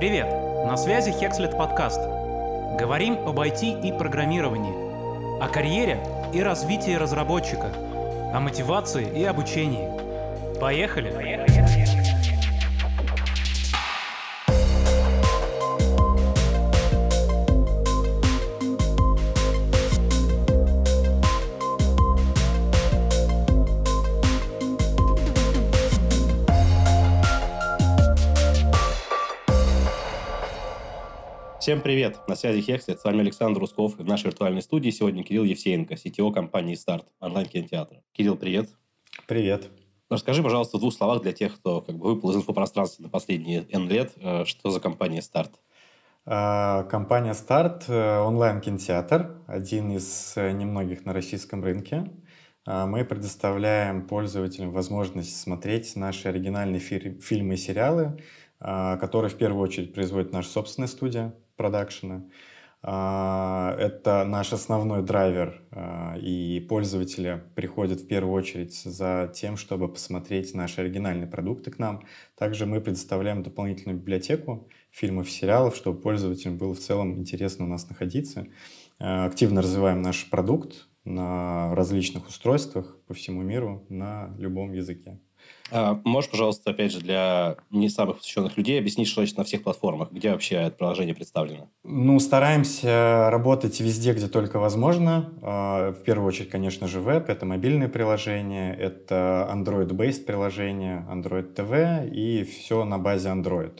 Привет! На связи Hexlet подкаст. Говорим об IT и программировании, о карьере и развитии разработчика, о мотивации и обучении. Поехали! Поехали! Всем привет! На связи Хекслет, с вами Александр Русков. И в нашей виртуальной студии сегодня Кирилл Евсеенко, CTO компании «Старт», онлайн-кинотеатра. Кирилл, привет! Привет! Расскажи, пожалуйста, в двух словах для тех, кто как бы выпал из инфопространства на последние N лет, э, что за компания «Старт»? А, компания «Старт» э, — онлайн-кинотеатр, один из э, немногих на российском рынке. А, мы предоставляем пользователям возможность смотреть наши оригинальные фильмы и сериалы, а, которые в первую очередь производит наша собственная студия продакшена. А, это наш основной драйвер, а, и пользователи приходят в первую очередь за тем, чтобы посмотреть наши оригинальные продукты к нам. Также мы предоставляем дополнительную библиотеку фильмов и сериалов, чтобы пользователям было в целом интересно у нас находиться. А, активно развиваем наш продукт на различных устройствах по всему миру на любом языке. А можешь, пожалуйста, опять же, для не самых посвященных людей объяснить, что значит на всех платформах? Где вообще это приложение представлено? Ну, стараемся работать везде, где только возможно. А, в первую очередь, конечно же, веб. Это мобильные приложения, это Android-based приложения, Android TV и все на базе Android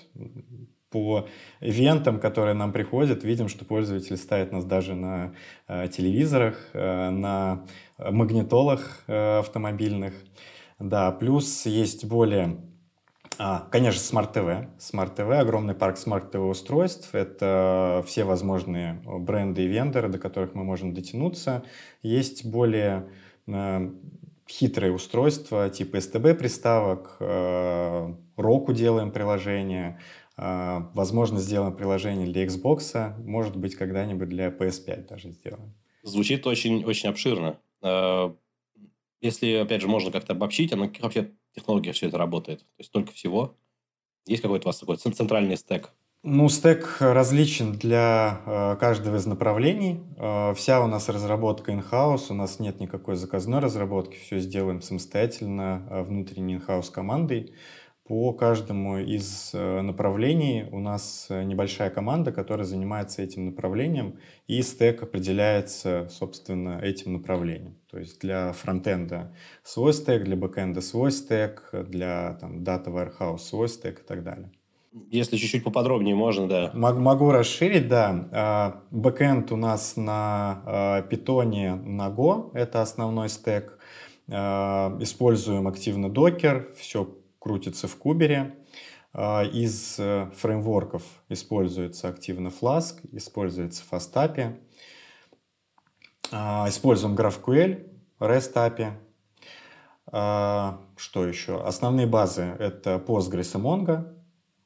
по ивентам, которые нам приходят, видим, что пользователи ставят нас даже на э, телевизорах, э, на магнитолах э, автомобильных. Да, плюс есть более а, конечно, Smart TV. Smart TV, огромный парк Smart TV устройств. Это все возможные бренды и вендоры, до которых мы можем дотянуться. Есть более э, хитрые устройства, типа STB приставок, э, делаем приложение, э, возможно, сделаем приложение для Xbox, может быть, когда-нибудь для PS5 даже сделаем. Звучит очень, очень обширно. Э, если, опять же, можно как-то обобщить, а на каких вообще технологиях все это работает? То есть только всего? Есть какой-то у вас такой центральный стек? Ну, стек различен для э, каждого из направлений. Э, вся у нас разработка in-house, у нас нет никакой заказной разработки, все сделаем самостоятельно э, внутренней in-house командой. По каждому из э, направлений у нас э, небольшая команда, которая занимается этим направлением, и стек определяется, собственно, этим направлением. То есть для фронтенда свой стек, для бэкенда свой стек, для там, Data Warehouse свой стек и так далее. Если чуть-чуть поподробнее можно, да. Могу расширить, да. А, бэкенд у нас на питоне на Go, это основной стек. А, используем активно Docker, все крутится в кубере. А, из э, фреймворков используется активно Flask, используется FastAPI. А, используем GraphQL, REST API. А, что еще? Основные базы — это Postgres и Mongo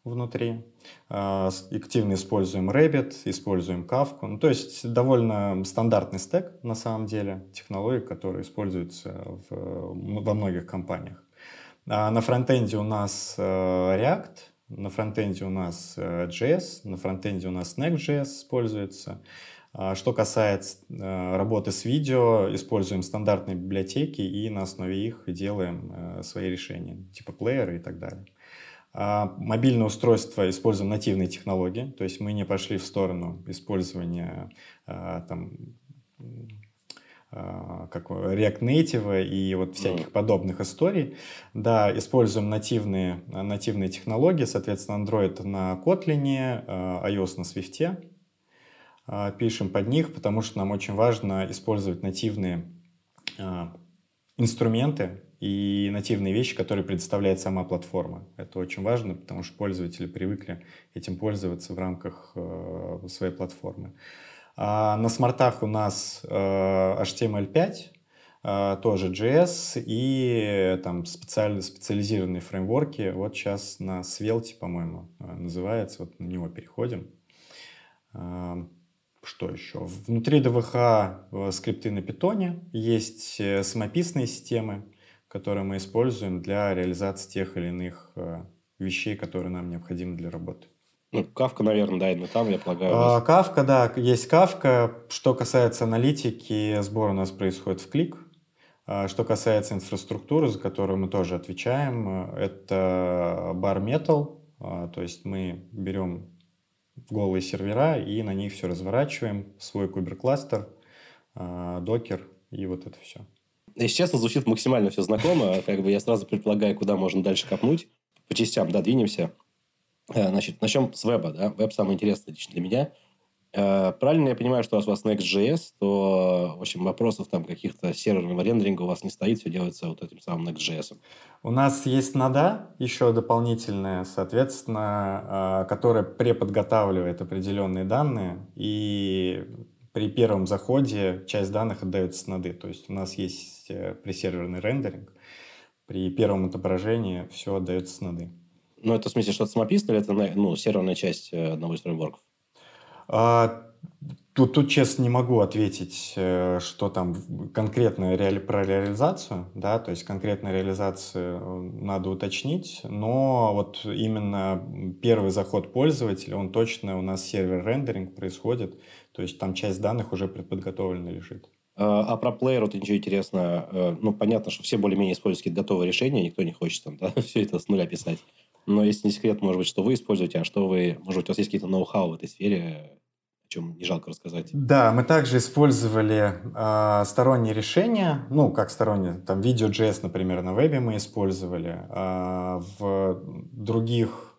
внутри. Активно используем Rabbit, используем Kafka. Ну, то есть довольно стандартный стек на самом деле, технологии, которые используются в, во многих компаниях. А на фронтенде у нас э, React, на фронтенде у нас э, JS, на фронтенде у нас Next.js используется. А что касается э, работы с видео, используем стандартные библиотеки и на основе их делаем свои решения, типа плееры и так далее. А мобильное устройство используем нативные технологии, то есть мы не пошли в сторону использования там, как React Native и вот всяких mm. подобных историй. Да, используем нативные, нативные технологии, соответственно, Android на Kotlin, а, iOS на Swift. Пишем под них, потому что нам очень важно использовать нативные инструменты и нативные вещи, которые предоставляет сама платформа. Это очень важно, потому что пользователи привыкли этим пользоваться в рамках своей платформы. А на смартах у нас э, HTML5, э, тоже JS и там специально специализированные фреймворки. Вот сейчас на Svelte, по-моему, э, называется. Вот на него переходим. Что еще? Внутри ДВХ скрипты на питоне. Есть самописные системы, которые мы используем для реализации тех или иных вещей, которые нам необходимы для работы. Ну, Кавка, наверное, да, именно там, я полагаю. Кавка, да, есть Кавка. Что касается аналитики, сбор у нас происходит в клик. А что касается инфраструктуры, за которую мы тоже отвечаем, это Bar Metal, а, то есть мы берем голые сервера и на них все разворачиваем, свой кубер-кластер, а, докер и вот это все. Если честно, звучит максимально все знакомо. Как бы я сразу предполагаю, куда можно дальше копнуть. По частям, да, двинемся. Э, значит, начнем с веба, да. Веб самый интересный лично для меня. Э, правильно я понимаю, что у вас Next.js, то, в общем, вопросов там каких-то серверного рендеринга у вас не стоит, все делается вот этим самым Next.js. У нас есть нода еще дополнительная, соответственно, э, которая преподготавливает определенные данные, и при первом заходе часть данных отдается с ноды. То есть у нас есть пресерверный рендеринг, при первом отображении все отдается с ноды. Ну, это в смысле что-то самописное или это ну, серверная часть э, одного из фреймворков? А, тут, тут, честно, не могу ответить, э, что там конкретно реали, про реализацию, да, то есть конкретную реализацию надо уточнить, но вот именно первый заход пользователя, он точно у нас сервер рендеринг происходит, то есть там часть данных уже предподготовлена лежит. А, а про плеер вот ничего интересного. Э, ну, понятно, что все более-менее используют какие-то готовые решения, никто не хочет там, да, все это с нуля писать. Но если не секрет, может быть, что вы используете, а что вы... Может быть, у вас есть какие-то ноу-хау в этой сфере, о чем не жалко рассказать? Да, мы также использовали э, сторонние решения, ну, как сторонние, там, Video.js, например, на вебе мы использовали, э, в других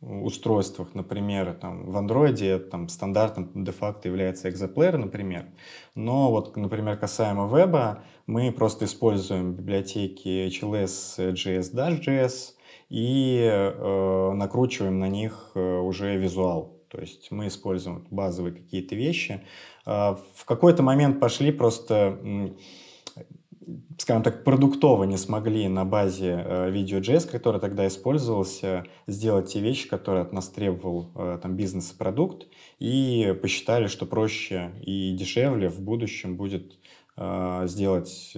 устройствах, например, там, в Android там, стандартом де-факто является Exaplayer, например. Но вот, например, касаемо веба, мы просто используем библиотеки HLS, JS, Dash.js и э, накручиваем на них э, уже визуал. То есть мы используем базовые какие-то вещи. Э, в какой-то момент пошли просто скажем так, продуктово не смогли на базе э, Video.js, который тогда использовался, сделать те вещи, которые от нас требовал э, там, бизнес и продукт, и посчитали, что проще и дешевле в будущем будет э, сделать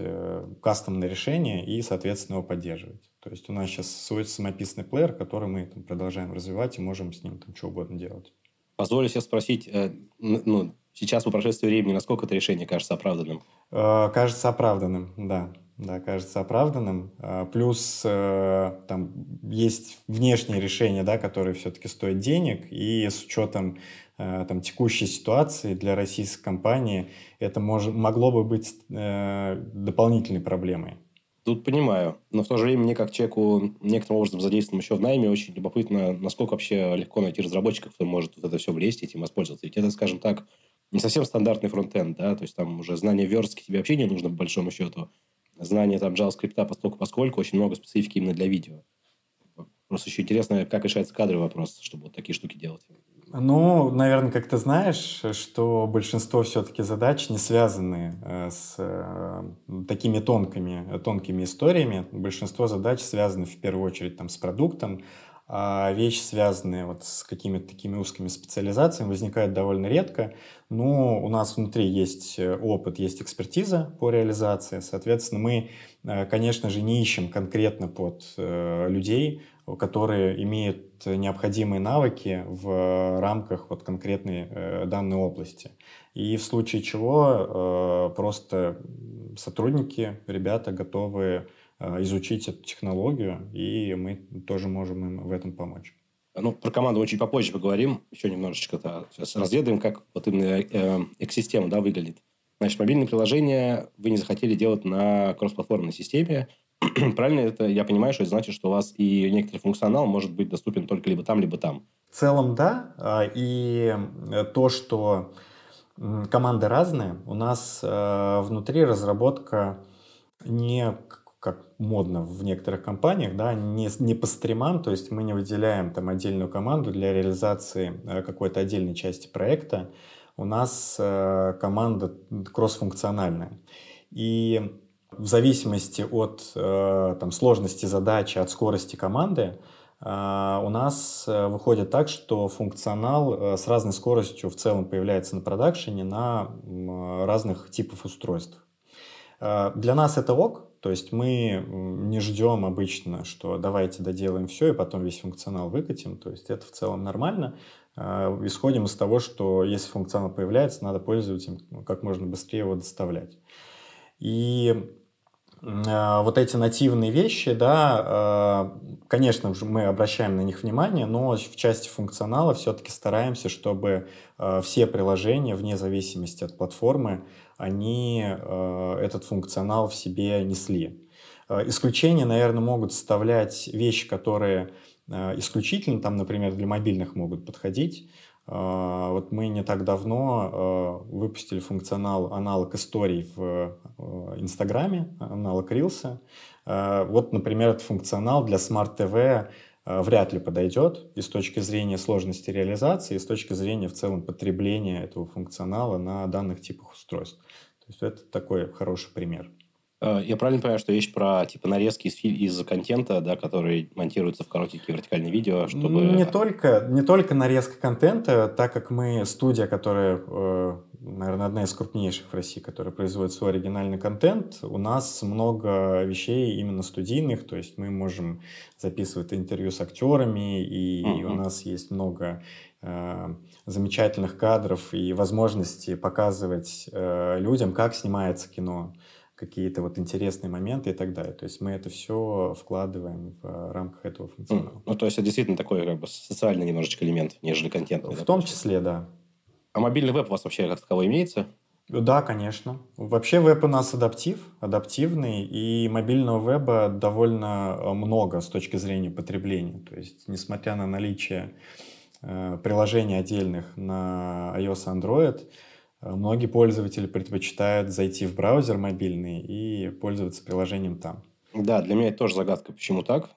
кастомное решение и, соответственно, его поддерживать. То есть у нас сейчас свой самописный плеер, который мы там, продолжаем развивать и можем с ним там, что угодно делать. Позволю себе спросить, э, ну, сейчас по прошествии времени, насколько это решение кажется оправданным? Э, кажется оправданным, да. Да, кажется оправданным. Э, плюс э, там есть внешние решения, да, которые все-таки стоят денег, и с учетом там, текущей ситуации для российской компании это мож, могло бы быть дополнительной проблемой. Тут понимаю, но в то же время мне как человеку некоторым образом задействован еще в найме очень любопытно, насколько вообще легко найти разработчиков, кто может вот это все влезть этим воспользоваться. Ведь это, скажем так, не совсем стандартный фронтенд, да, то есть там уже знание верстки тебе вообще не нужно, по большому счету. Знание там JavaScript поскольку, поскольку очень много специфики именно для видео. Просто еще интересно, как решается кадровый вопрос, чтобы вот такие штуки делать. Ну, наверное, как ты знаешь, что большинство все-таки задач не связаны э, с э, такими тонкими, тонкими историями. Большинство задач связаны в первую очередь там, с продуктом, вещи, связанные вот с какими-то такими узкими специализациями, возникают довольно редко. Но у нас внутри есть э, опыт, есть экспертиза по реализации. Соответственно, мы, э, конечно же, не ищем конкретно под э, людей, которые имеют необходимые навыки в рамках вот конкретной данной области. И в случае чего просто сотрудники, ребята готовы изучить эту технологию, и мы тоже можем им в этом помочь. Ну, про команду мы чуть попозже поговорим, еще немножечко -то. сейчас разведаем, как вот именно э, экосистема да, выглядит. Значит, мобильное приложение вы не захотели делать на кроссплатформенной системе. Правильно это я понимаю, что это значит, что у вас и некоторый функционал может быть доступен только либо там, либо там? В целом, да. А, и э, то, что команды разные, у нас внутри разработка не модно в некоторых компаниях, да, не, не по стримам, то есть мы не выделяем там отдельную команду для реализации э, какой-то отдельной части проекта. У нас э, команда кроссфункциональная. И в зависимости от э, там, сложности задачи, от скорости команды, у нас выходит так, что функционал с разной скоростью в целом появляется на продакшене на разных типов устройств. Для нас это ок, То есть мы не ждем обычно, что давайте доделаем все и потом весь функционал выкатим. То есть это в целом нормально. А, исходим из того, что если функционал появляется, надо пользователям как можно быстрее его доставлять. И вот эти нативные вещи, да, а, конечно же, мы обращаем на них внимание, но в части функционала все-таки стараемся, чтобы все приложения, вне зависимости от платформы, они этот функционал в себе несли. Исключения, наверное, могут составлять вещи, которые Э, исключительно, там, например, для мобильных могут подходить. Э, вот мы не так давно э, выпустили функционал аналог историй в Инстаграме, аналог Рилса. Вот, например, этот функционал для TV вряд ли подойдет и с точки зрения сложности реализации, и с точки зрения в целом потребления этого функционала на данных типах устройств. То есть это такой хороший пример. Э, я правильно понимаю, что есть про типа нарезки из, из контента, да, который монтируется в коротенькие вертикальные видео, чтобы... Не только, не только нарезка контента, так как мы студия, которая, э, наверное, одна из крупнейших в России, которая производит свой оригинальный контент, у нас много вещей именно студийных, то есть мы можем записывать интервью с актерами, и uh-huh. у нас есть много э, замечательных кадров и возможности показывать людям, как снимается кино какие-то вот интересные моменты и так далее. То есть мы это все вкладываем в рамках этого функционала. Ну, то есть это действительно такой как бы социальный немножечко элемент, нежели контент. В да, том числе, да. А мобильный веб у вас вообще как таковой имеется? Да, конечно. Вообще веб у нас адаптив, адаптивный, и мобильного веба довольно э, много с точки зрения потребления. То есть, несмотря на наличие э, приложений отдельных на iOS и Android, многие пользователи предпочитают зайти в браузер мобильный и пользоваться приложением там. Да, для меня это тоже загадка, почему так.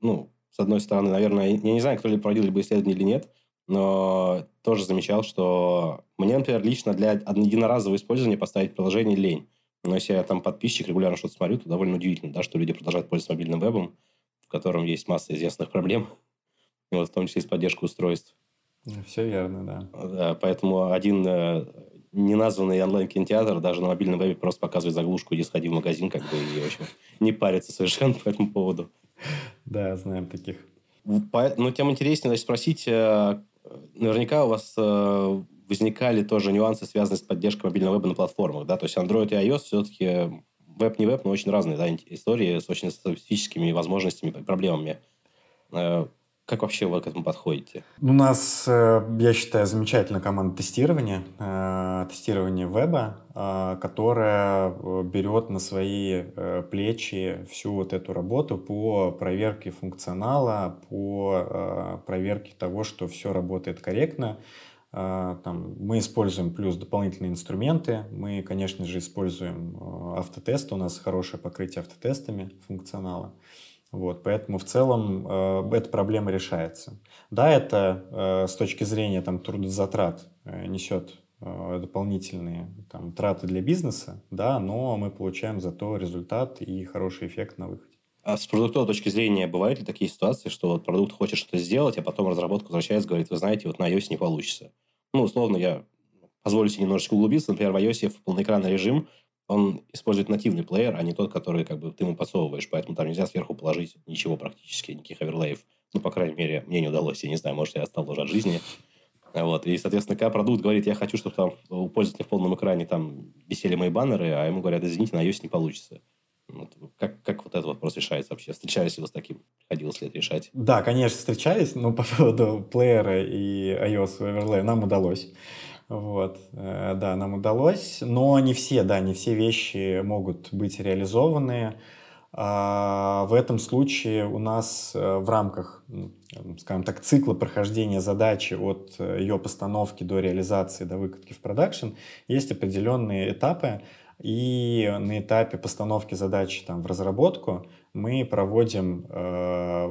Ну, с одной стороны, наверное, я не знаю, кто ли проводил либо исследование или нет, но тоже замечал, что мне, например, лично для единоразового использования поставить приложение лень. Но если я там подписчик, регулярно что-то смотрю, то довольно удивительно, да, что люди продолжают пользоваться мобильным вебом, в котором есть масса известных проблем, вот, в том числе и с поддержкой устройств. Все верно, да. Да, поэтому один э, неназванный онлайн-кинотеатр даже на мобильном вебе просто показывает заглушку, иди сходи в магазин, как бы, и, в общем, не парится совершенно по этому поводу. Да, знаем таких. Но тем интереснее, значит, спросить, э, наверняка у вас э, возникали тоже нюансы, связанные с поддержкой мобильного веба на платформах, да, то есть Android и iOS все-таки веб не веб, но очень разные, да, истории с очень специфическими возможностями и проблемами. Как вообще вы к этому подходите? У нас, э, я считаю, замечательная команда тестирования, э, тестирования веба, э, которая берет на свои плечи всю вот эту работу по проверке функционала, по проверке того, что все работает корректно. Там, мы используем плюс дополнительные инструменты. Мы, конечно же, используем автотест. У нас хорошее покрытие автотестами функционала. Вот, поэтому в целом э, эта проблема решается. Да, это э, с точки зрения там, трудозатрат э, несет э, дополнительные там, траты для бизнеса, да, но мы получаем зато результат и хороший эффект на выходе. А с продуктовой точки зрения бывают ли такие ситуации, что вот продукт хочет что-то сделать, а потом разработка возвращается, говорит, вы знаете, вот на iOS не получится. Ну, условно, я позволю себе немножечко углубиться. Например, в iOS в полноэкранный режим он использует нативный плеер, а не тот, который как бы ты ему подсовываешь. Поэтому там нельзя сверху положить ничего практически, никаких оверлеев. Ну, по крайней мере, мне не удалось. Я не знаю, может, я стал уже от жизни. Вот. И, соответственно, когда продукт говорит, я хочу, чтобы там у пользователя в полном экране там висели мои баннеры, а ему говорят, извините, на iOS не получится. Вот. Как, как вот этот вопрос решается вообще? Встречались ли вы с таким? Приходилось ли это решать? Да, конечно, встречались, но по поводу плеера и iOS оверлея нам удалось. Вот, э, да, нам удалось, но не все, да, не все вещи могут быть реализованы. А в этом случае у нас э, в рамках, скажем так, цикла прохождения задачи от э, ее постановки до реализации, до выкатки в продакшн есть определенные этапы, и на этапе постановки задачи там, в разработку мы проводим,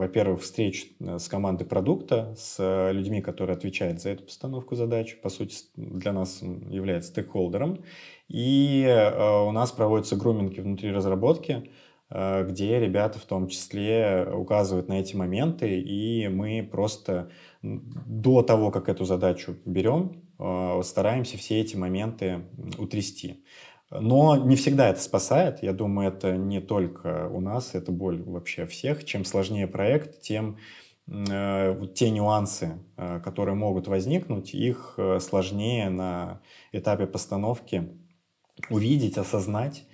во-первых, встречу э, с командой продукта, с э, людьми, которые отвечают за эту постановку задач, по сути, для нас является стейкхолдером, и э, у нас проводятся груминги внутри разработки, где ребята в том числе указывают на эти моменты, и мы просто до того, как эту задачу берем, стараемся все эти моменты утрясти. Но не всегда это спасает. Я думаю, это не только у нас, это боль вообще всех. Чем сложнее проект, тем э, те нюансы, э, которые могут возникнуть, их э, сложнее на этапе постановки увидеть, осознать.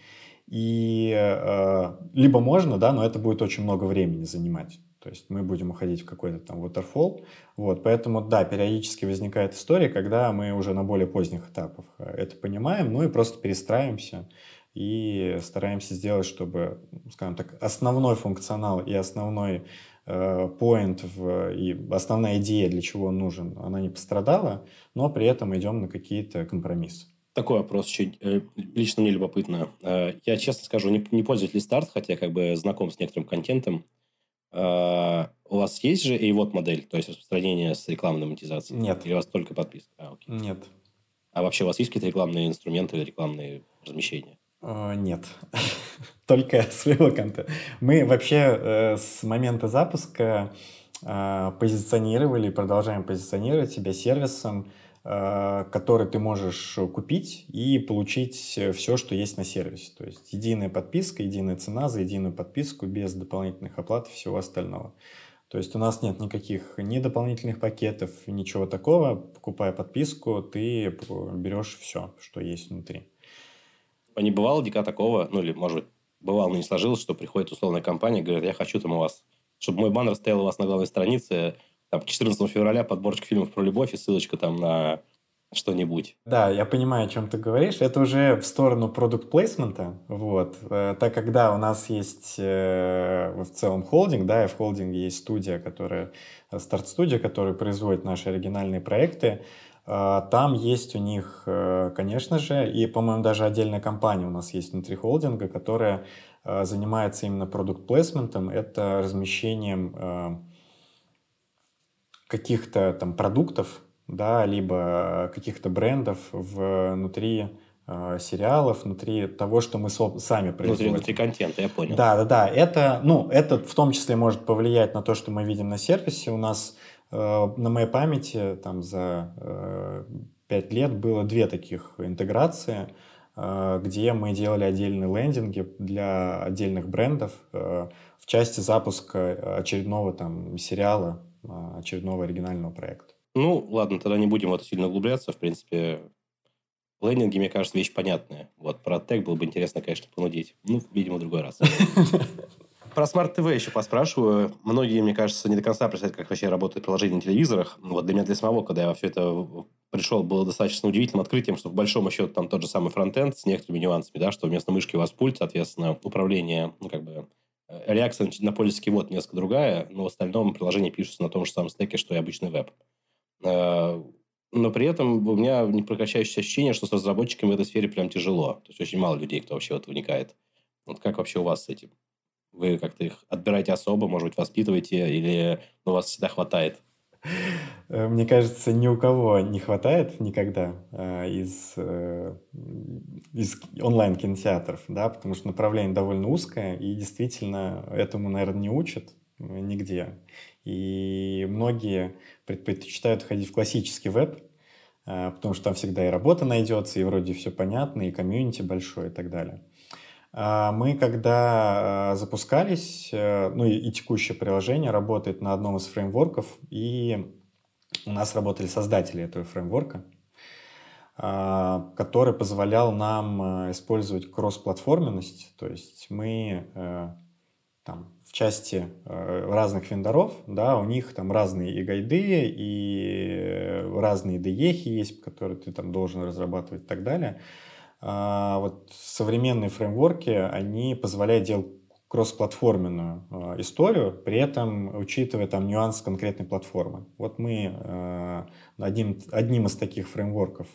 И э, либо можно, да, но это будет очень много времени занимать. То есть мы будем уходить в какой-то там waterfall. Вот, поэтому, да, периодически возникает история, когда мы уже на более поздних этапах э, это понимаем, ну и просто перестраиваемся и стараемся сделать, чтобы, скажем так, основной функционал и основной э, point в, и основная идея, для чего он нужен, она не пострадала, но при этом идем на какие-то компромиссы. Такой вопрос чуть э, лично мне любопытно. Я честно скажу, не, не пользователь старт, хотя как бы знаком с некоторым контентом. А, у вас есть же и вот модель, то есть распространение с рекламной монетизацией? Нет. Или у вас только подписка? А, окей. Нет. А вообще у вас есть какие-то рекламные инструменты или рекламные размещения? Uh, нет, только своего контента. Мы вообще э, с момента запуска э, позиционировали и продолжаем позиционировать себя сервисом, который ты можешь купить и получить все, что есть на сервисе. То есть единая подписка, единая цена за единую подписку без дополнительных оплат и всего остального. То есть у нас нет никаких ни дополнительных пакетов, ничего такого. Покупая подписку, ты берешь все, что есть внутри. А не бывало дика такого, ну или, может быть, бывало, но не сложилось, что приходит условная компания, говорит, я хочу там у вас, чтобы мой баннер стоял у вас на главной странице, там, 14 февраля подборочка фильмов про любовь и ссылочка там на что-нибудь. Да, я понимаю, о чем ты говоришь. Это уже в сторону продукт плейсмента. Вот. Э, так как, да, у нас есть э, в целом холдинг, да, и в холдинге есть студия, которая, э, старт-студия, которая производит наши оригинальные проекты. Там есть у них, конечно же, и, по-моему, даже отдельная компания у нас есть внутри холдинга, которая занимается именно продукт плейсментом. Это размещением каких-то там продуктов, да, либо каких-то брендов внутри э, сериалов, внутри того, что мы сами производим. Внутри, внутри контента, я понял. Да, да, да. Это, ну, это в том числе может повлиять на то, что мы видим на сервисе. У нас э, на моей памяти там за э, 5 лет было две таких интеграции, э, где мы делали отдельные лендинги для отдельных брендов э, в части запуска очередного там сериала очередного оригинального проекта. Ну, ладно, тогда не будем в это сильно углубляться. В принципе, лендинги, мне кажется, вещь понятная. Вот про тег было бы интересно, конечно, понудить. Ну, видимо, в другой раз. Про смарт ТВ еще поспрашиваю. Многие, мне кажется, не до конца представляют, как вообще работает приложение на телевизорах. Вот для меня, для самого, когда я во все это пришел, было достаточно удивительным открытием, что в большом счету там тот же самый фронтенд с некоторыми нюансами, да, что вместо мышки у вас пульт, соответственно, управление, ну, как бы, реакция на пользовательский вот несколько другая, но в остальном приложение пишется на том же самом стеке, что и обычный веб. Э, но при этом у меня непрекращающееся ощущение, что с разработчиками в этой сфере прям тяжело. То есть очень мало людей, кто вообще в это вникает. Вот как вообще у вас с этим? Вы как-то их отбираете особо, может быть, воспитываете, или у вас всегда хватает? Э, мне кажется, ни у кого не хватает никогда э, из, э, из онлайн-кинотеатров, да, потому что направление довольно узкое, и действительно этому, наверное, не учат нигде. И многие предпочитают ходить в классический веб, потому что там всегда и работа найдется, и вроде все понятно, и комьюнити большое и так далее. А мы, когда а, запускались, э, ну и, текущее приложение работает на одном из фреймворков, и у нас работали создатели этого фреймворка, а, который позволял нам э, использовать кроссплатформенность, то есть мы э, там, в части разных вендоров, да, у них там разные и гайды, и разные DE есть, которые ты там должен разрабатывать и так далее. А, вот современные фреймворки, они позволяют делать кроссплатформенную э, историю, при этом учитывая там нюанс конкретной платформы. Вот мы э, одним, одним из таких фреймворков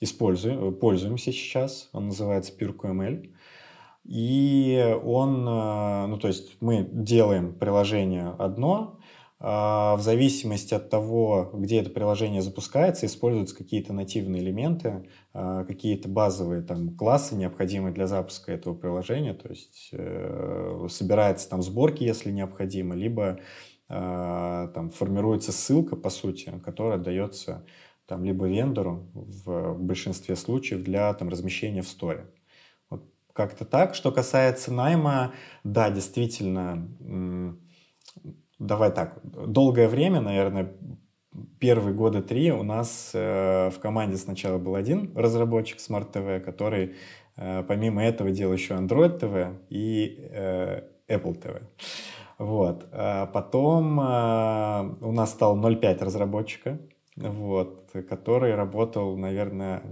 используем, пользуемся сейчас, он называется PureQML. И он, ну то есть мы делаем приложение одно, а, в зависимости от того, где это приложение запускается, используются какие-то нативные элементы, а, какие-то базовые там классы, необходимые для запуска этого приложения, то есть э, собирается там сборки, если необходимо, либо а, там формируется ссылка, по сути, которая дается там, либо вендору в большинстве случаев для там, размещения в сторе. Вот как-то так. Что касается найма, да, действительно, давай так, долгое время, наверное, первые года три у нас э, в команде сначала был один разработчик Smart TV, который э, помимо этого делал еще Android TV и э, Apple TV. Вот. А потом э, у нас стал 0.5 разработчика, вот, который работал, наверное,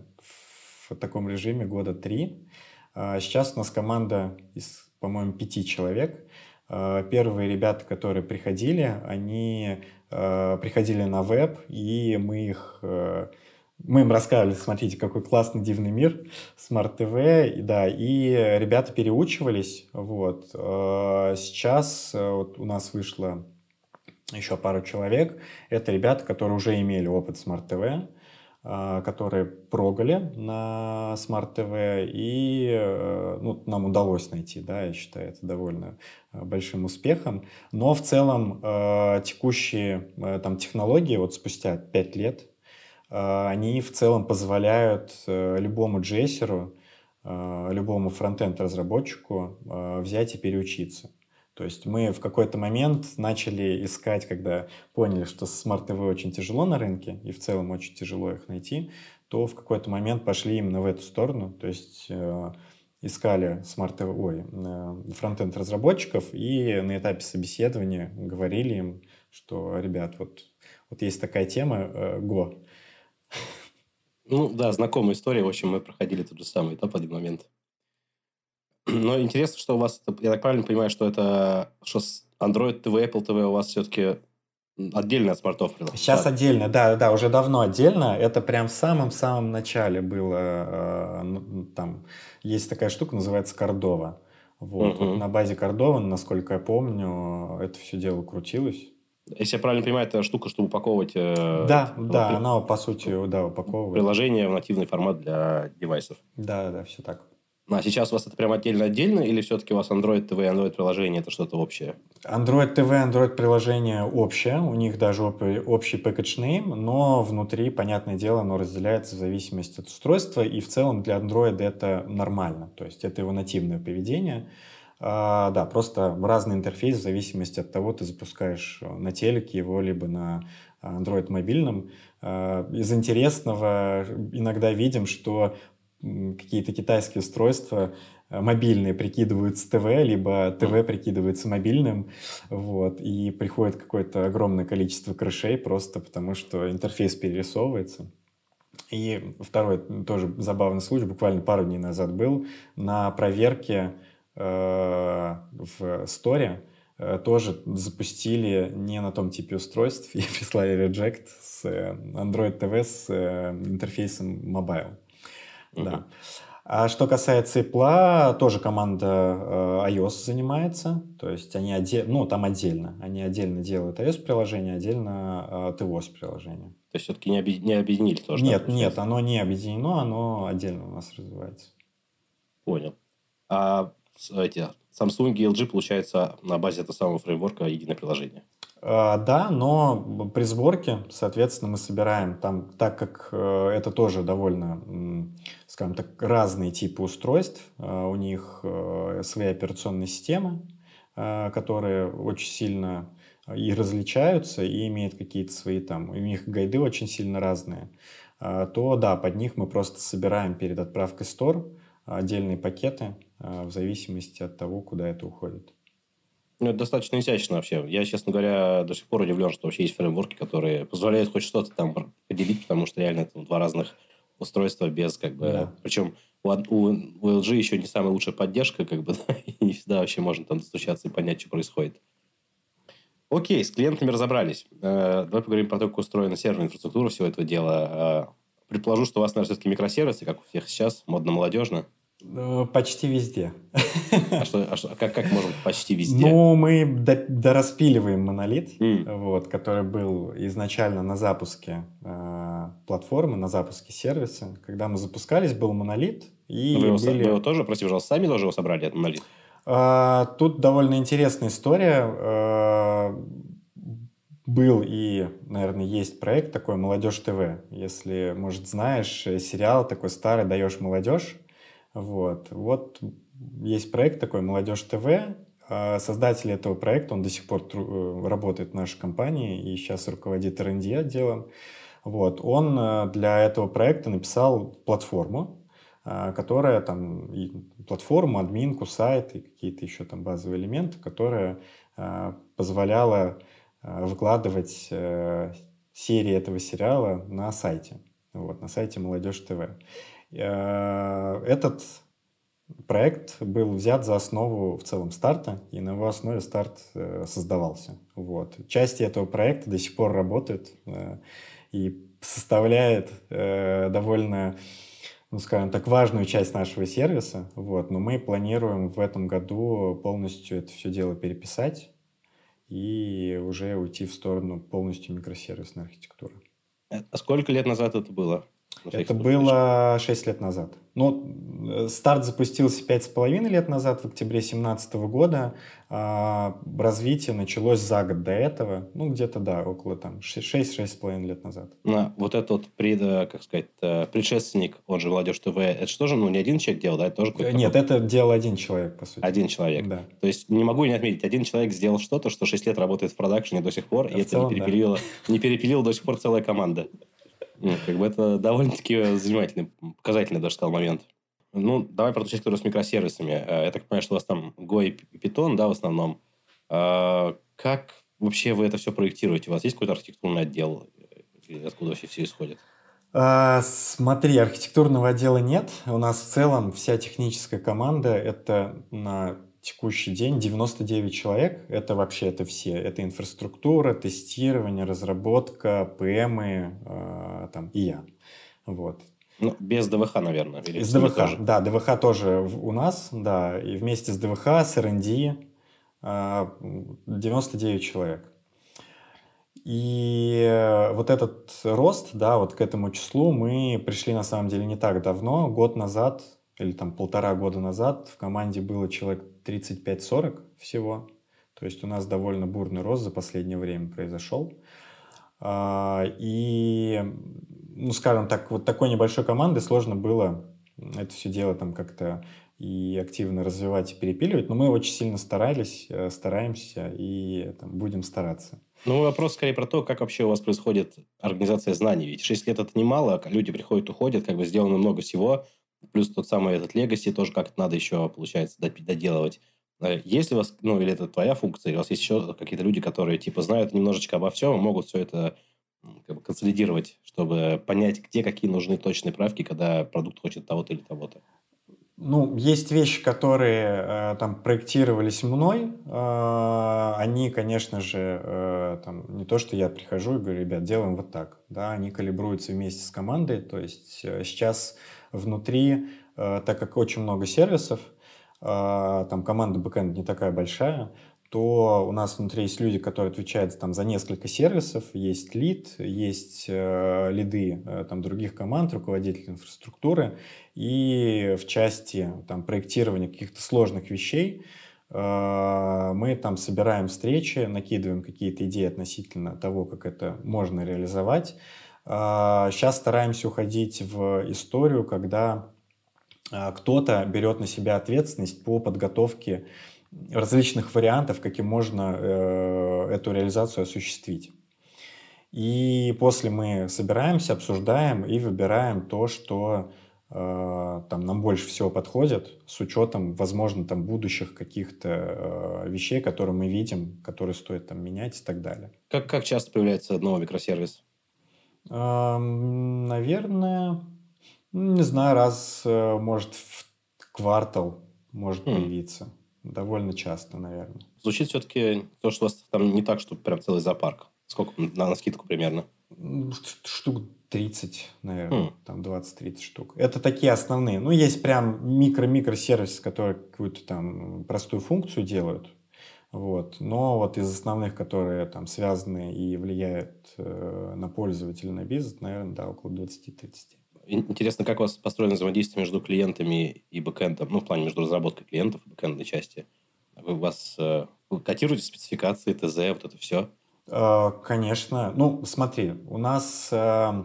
в таком режиме года три. А сейчас у нас команда из, по-моему, пяти человек. А, первые ребята, которые приходили, они э, приходили на веб, и мы их э, мы им рассказывали, смотрите, какой классный дивный мир, Smart TV, да, и ребята переучивались, вот. Э, сейчас э, вот у нас вышло еще пару человек, это ребята, которые уже имели опыт э, которые прогали на Smart TV, и ну, нам удалось найти, да, я считаю, это довольно большим успехом. Но в целом текущие там технологии, вот спустя 5 лет, а, они в целом позволяют э, любому джейсеру, а, любому фронтенд-разработчику а, взять и переучиться. То есть мы в какой-то момент начали искать, когда поняли, что TV очень тяжело на рынке, и в целом очень тяжело их найти, то в какой-то момент пошли именно в эту сторону. То есть э, искали TV, ой, э, фронтенд разработчиков и на этапе собеседования говорили им, что, ребят, вот, вот есть такая тема, Go, ну да, знакомая история. В общем, мы проходили тот же самый этап в один момент. Но интересно, что у вас, я так правильно понимаю, что это что Android TV, Apple TV у вас все-таки отдельно от смартов Сейчас да. отдельно, да, да, уже давно отдельно. Это прям в самом-самом начале было. Э, ну, там есть такая штука, называется Кордова. Вот. Угу. вот на базе Кордова, насколько я помню, это все дело крутилось. Если я правильно понимаю, это штука, чтобы упаковывать... Э, да, да, при... она по сути, да, упаковывает. Приложение в нативный формат для девайсов. Да, да, все так. А сейчас у вас это прям отдельно-отдельно, или все-таки у вас Android TV и Android приложение это что-то общее? Android TV, Android приложение общее, у них даже общий package name, но внутри, понятное дело, оно разделяется в зависимости от устройства, и в целом для Android это нормально, то есть это его нативное поведение. А, да, просто разный интерфейс в зависимости от того, ты запускаешь э, на телеке его, либо на Android мобильном. А, из интересного иногда видим, что какие-то китайские устройства э, мобильные прикидываются ТВ, либо ТВ прикидывается мобильным, вот, и приходит какое-то огромное количество крышей просто потому, что интерфейс перерисовывается. И второй тоже забавный случай, буквально пару дней назад был, на проверке Э, в Store э, тоже запустили не на том типе устройств и прислали reject с э, Android TV с интерфейсом mobile. Mm-hmm. Да. А что касается Apple, тоже команда iOS занимается, то есть они отдельно, ну там отдельно, они отдельно делают iOS приложение, отдельно tvOS приложение. То есть все-таки не, объ... не объединили тоже? Нет, да, нет, оно не объединено, оно отдельно у нас развивается. Понял. А эти Samsung и LG, получается, на базе этого самого фреймворка единое приложение. А, да, но при сборке, соответственно, мы собираем там, так как э, это тоже довольно, скажем так, разные типы устройств, э, у них э, свои операционные системы, которые очень сильно и различаются, и имеют какие-то свои там, у них гайды очень сильно разные, то да, под них мы просто собираем перед отправкой стор отдельные пакеты, в зависимости от того, куда это уходит. Ну, это достаточно изящно вообще. Я, честно говоря, до сих пор удивлен, что вообще есть фреймворки, которые позволяют хоть что-то там поделить, потому что реально это два разных устройства без как бы... Да. Причем у, у, у LG еще не самая лучшая поддержка, как бы, да, и не всегда вообще можно там достучаться и понять, что происходит. Окей, с клиентами разобрались. Э, давай поговорим про то, как устроена серверная инфраструктура всего этого дела. Э, предположу, что у вас, наверное, все-таки микросервисы, как у всех сейчас, модно-молодежно. Ну, почти везде. А, что, а что, как, как может почти везде? Ну, мы до, дораспиливаем монолит, mm. вот, который был изначально на запуске э, платформы, на запуске сервиса. Когда мы запускались, был монолит. И вы, его, были... вы его тоже, прости, пожалуйста, сами тоже его собрали, этот монолит? А, тут довольно интересная история. А, был и, наверное, есть проект такой «Молодежь ТВ». Если, может, знаешь, э, сериал такой старый «Даешь молодежь». Вот. Вот есть проект такой «Молодежь ТВ». А создатель этого проекта, он до сих пор э, работает в нашей компании и сейчас руководит R&D отделом. Вот. Он э, для этого проекта написал платформу, которая там, платформу, админку, сайт и какие-то еще там базовые элементы, которая позволяла Э, выкладывать э, серии этого сериала на сайте, вот, на сайте Молодежь ТВ. Э, этот проект был взят за основу в целом старта, и на его основе старт создавался. Вот. Части этого проекта до сих пор работают и составляет довольно ну, скажем так, важную часть нашего сервиса, вот, но мы планируем в этом году полностью это все дело переписать, и уже уйти в сторону полностью микросервисной архитектуры. А сколько лет назад это было? Это было 6 лет назад. Ну, э, старт запустился 5,5 лет назад, в октябре 2017 года. А развитие началось за год до этого. Ну, где-то, да, около там 6-6,5 лет назад. А, вот этот пред, э, как сказать, э, предшественник, он же «Молодежь ТВ», это что же, ну, не один человек делал, да? Это тоже Нет, такой... это делал один человек, по сути. Один человек. Да. То есть не могу не отметить, один человек сделал что-то, что 6 лет работает в продакшене до сих пор, а и это целом, не перепилило, да. не перепилило до сих пор целая команда. Как бы это довольно-таки занимательный, показательный, даже сказал, момент. Ну, давай про ту часть, которая с микросервисами. Э, я так понимаю, что у вас там Go и Python, да, в основном. А, как вообще вы это все проектируете? У вас есть какой-то архитектурный отдел? Откуда вообще все исходит? А, смотри, архитектурного отдела нет. У нас в целом вся техническая команда это текущий день 99 человек. Это вообще это все. Это инфраструктура, тестирование, разработка, ПМы э, там, и я. Вот. Ну, без ДВХ, наверное. Или с ДВХ, тоже? да. ДВХ тоже у нас, да. И вместе с ДВХ, с R&D э, 99 человек. И вот этот рост, да, вот к этому числу мы пришли на самом деле не так давно. Год назад или там полтора года назад в команде было человек 35-40 всего. То есть у нас довольно бурный рост за последнее время произошел. А, и, ну, скажем так, вот такой небольшой команды сложно было это все дело там как-то и активно развивать и перепиливать, но мы очень сильно старались, э, стараемся и там, будем стараться. Ну, вопрос скорее про то, как вообще у вас происходит организация знаний. Ведь 6 лет это немало, люди приходят, уходят, как бы сделано много всего, Плюс тот самый этот Legacy тоже как-то надо еще, получается, доделывать. Э, есть ли у вас, ну, или это твоя функция, или у вас есть еще какие-то люди, которые, типа, знают немножечко обо всем и могут все это как бы консолидировать, чтобы понять, где какие нужны точные правки, когда продукт хочет того-то или того-то? Ну, есть вещи, которые э, там проектировались мной. Э, они, конечно же, э, там не то, что я прихожу и говорю, ребят, делаем вот так. Да, они калибруются вместе с командой. То есть э, сейчас внутри, э, так как очень много сервисов, э, там команда бэкэнд не такая большая, то у нас внутри есть люди, которые отвечают там за несколько сервисов, есть лид, есть э, лиды э, там других команд, руководители инфраструктуры, и в части там проектирования каких-то сложных вещей э, мы там собираем встречи, накидываем какие-то идеи относительно того, как это можно реализовать, Сейчас а, стараемся уходить в историю, когда а, кто-то берет на себя ответственность по подготовке различных вариантов, каким можно э, эту реализацию осуществить. И после мы собираемся, обсуждаем и выбираем то, что э, там нам больше всего подходит, с учетом, возможно, там будущих каких-то э, вещей, которые мы видим, которые стоит там менять и так далее. Как, как часто появляется новый микросервис? Наверное, не знаю, раз, э, может, в квартал может хм. появиться. Довольно часто, наверное. Звучит все-таки то, что у вас там не так, что прям целый зоопарк. Сколько на, на скидку примерно? Штук 30, наверное, хм. там 20-30 штук. Это такие основные. Ну, есть прям микро-микро сервисы, которые какую-то там простую функцию делают. Вот. Но вот из основных, которые там связаны и влияют э, на пользователя, на бизнес, наверное, да, около 20-30. Интересно, как у вас построено взаимодействие между клиентами и бэкэндом, ну, в плане между разработкой клиентов и бэкэндной части? Вы у вас э, вы котируете спецификации, ТЗ, вот это все? Э, конечно. Ну, смотри, у нас э,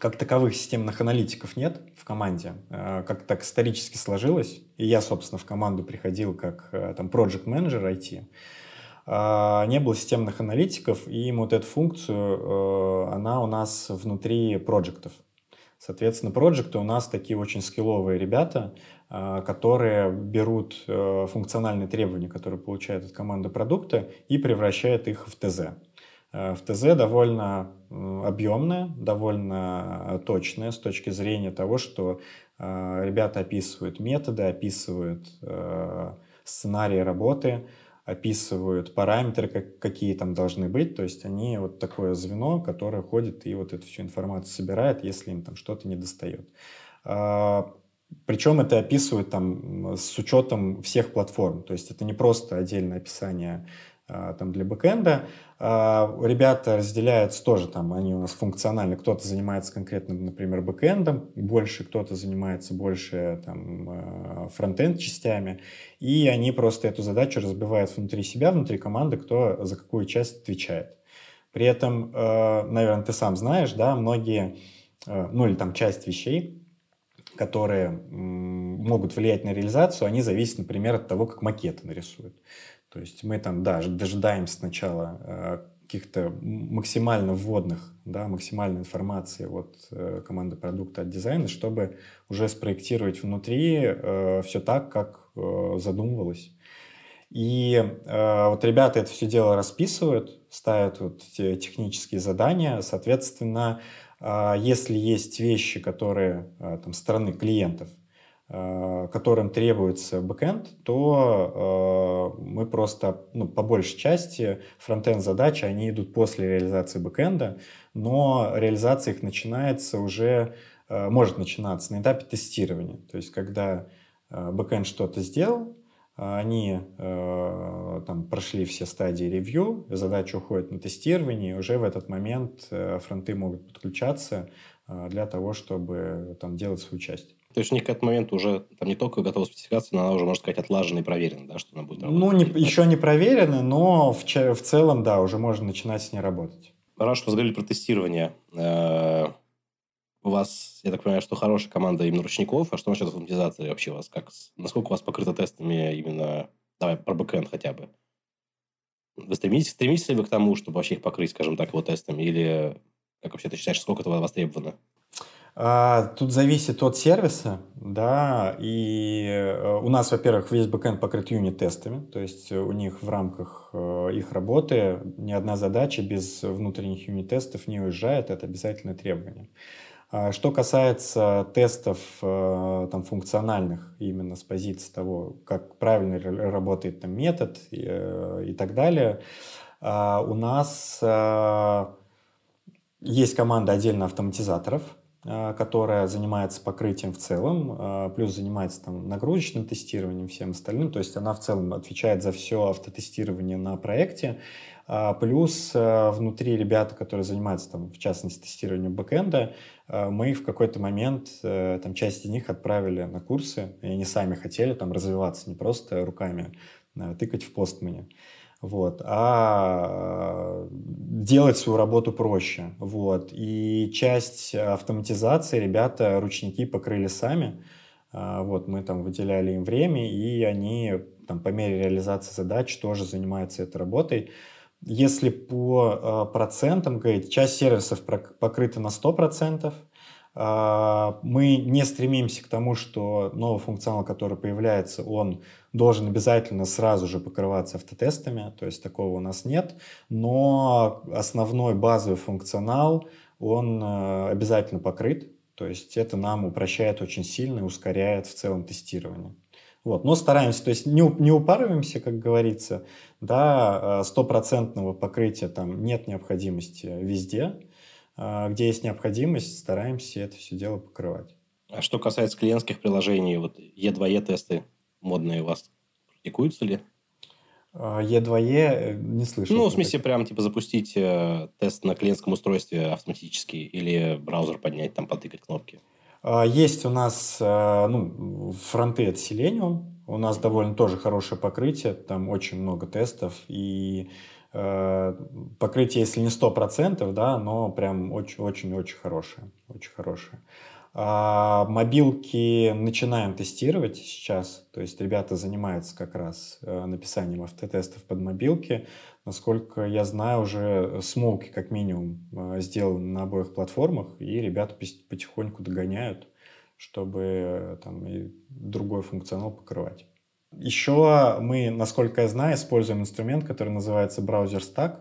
как таковых системных аналитиков нет в команде. Э, как так исторически сложилось. И я, собственно, в команду приходил как там project менеджер IT. Не было системных аналитиков, и вот эту функцию, она у нас внутри проектов. Соответственно, проекты у нас такие очень скилловые ребята, а, которые берут э, функциональные требования, которые получают от команды продукта, и превращают их в ТЗ. Э, в ТЗ довольно объемная, довольно точная с точки зрения того, что э, ребята описывают методы, описывают сценарии работы, описывают параметры, как, какие там должны быть. То есть они вот такое звено, которое ходит и вот эту всю информацию собирает, если им там что-то не достает. Причем это описывают там с учетом всех платформ. То есть это не просто отдельное описание там для бэкэнда. А, ребята разделяются тоже там, они у нас функциональны. Кто-то занимается конкретно, например, бэкэндом больше, кто-то занимается больше там а, фронтенд частями. И они просто эту задачу разбивают внутри себя, внутри команды, кто за какую часть отвечает. При этом, наверное, ты сам знаешь, да, многие, ну или там часть вещей, которые могут влиять на реализацию, они зависят, например, от того, как макеты нарисуют. То есть мы там, да, дожидаемся сначала э, каких-то максимально вводных, да, максимальной информации от э, команды продукта, от дизайна, чтобы уже спроектировать внутри э, все так, как задумывалось. И э, вот ребята это все дело расписывают, ставят вот те технические задания, соответственно, э, если есть вещи, которые э, там стороны клиентов которым требуется бэкэнд, то э, мы просто, ну, по большей части, фронтенд задачи, они идут после реализации бэкэнда, но реализация их начинается уже, э, может начинаться на этапе тестирования. То есть, когда э, бэкэнд что-то сделал, они э, там прошли все стадии ревью, задача уходит на тестирование, и уже в этот момент э, фронты могут подключаться э, для того, чтобы там делать свою часть. То есть у них к этому моменту уже там не только готова спецификация, но она уже, можно сказать, отлажена и проверена, да, что она будет работать. Ну, не, еще не проверена, но в, в целом, да, уже можно начинать с ней работать. Раз что разговаривали про тестирование, э, у вас, я так понимаю, что хорошая команда именно ручников, а что насчет автоматизации вообще у вас? Как, насколько у вас покрыто тестами именно, давай, про бэкэнд хотя бы? Вы стремитесь, стремитесь ли вы к тому, чтобы вообще их покрыть, скажем так, его тестами, или как вообще ты считаешь, сколько это востребовано? А, тут зависит от сервиса, да, и э, у нас, во-первых, весь бэкэнд покрыт юнит-тестами, то есть у них в рамках э, их работы ни одна задача без внутренних юнит-тестов не уезжает, это обязательное требование. А что касается тестов э, там, функциональных, именно с позиции того, как правильно работает там, метод и, и так далее, а, у нас есть команда отдельно автоматизаторов – которая занимается покрытием в целом, а, плюс занимается там нагрузочным тестированием, всем остальным. То есть она в целом отвечает за все автотестирование на проекте. А, плюс внутри ребята, которые занимаются там, в частности, тестированием бэкэнда, мы в какой-то момент, э, там, часть из них отправили на курсы, и они сами хотели там развиваться, не просто руками тыкать в постмане вот, а делать свою работу проще. Вот. И часть автоматизации ребята ручники покрыли сами. А, вот, мы там выделяли им время, и они там, по мере реализации задач тоже занимаются этой работой. Если по э, процентам говорить, часть сервисов покрыта на 100%, а, мы не стремимся к тому, что новый функционал, который появляется, он должен обязательно сразу же покрываться автотестами, то есть такого у нас нет, но основной базовый функционал, он э, обязательно покрыт, то есть это нам упрощает очень сильно и ускоряет в целом тестирование. Вот, но стараемся, то есть не, не упарываемся, как говорится, да, э, стопроцентного покрытия там нет необходимости везде, а, где есть необходимость, стараемся это все дело покрывать. А что касается клиентских приложений, вот E2E тесты модные у вас практикуются ли? E2E а, э, не слышал. Ну, в смысле, прям типа запустить э, тест на клиентском устройстве автоматически или браузер поднять, там потыкать кнопки. А, есть у нас э, ну, фронты от Selenium. У нас довольно тоже хорошее покрытие, там очень много тестов, и покрытие, если не 100%, да, но прям очень-очень-очень хорошее. Очень хорошее. А мобилки начинаем тестировать сейчас. То есть ребята занимаются как раз э, написанием автотестов под мобилки. Насколько я знаю, уже смоуки как минимум э, сделаны на обоих платформах, и ребята потихоньку догоняют, чтобы там и другой функционал покрывать. Еще мы, насколько я знаю, используем инструмент, который называется браузер Stack.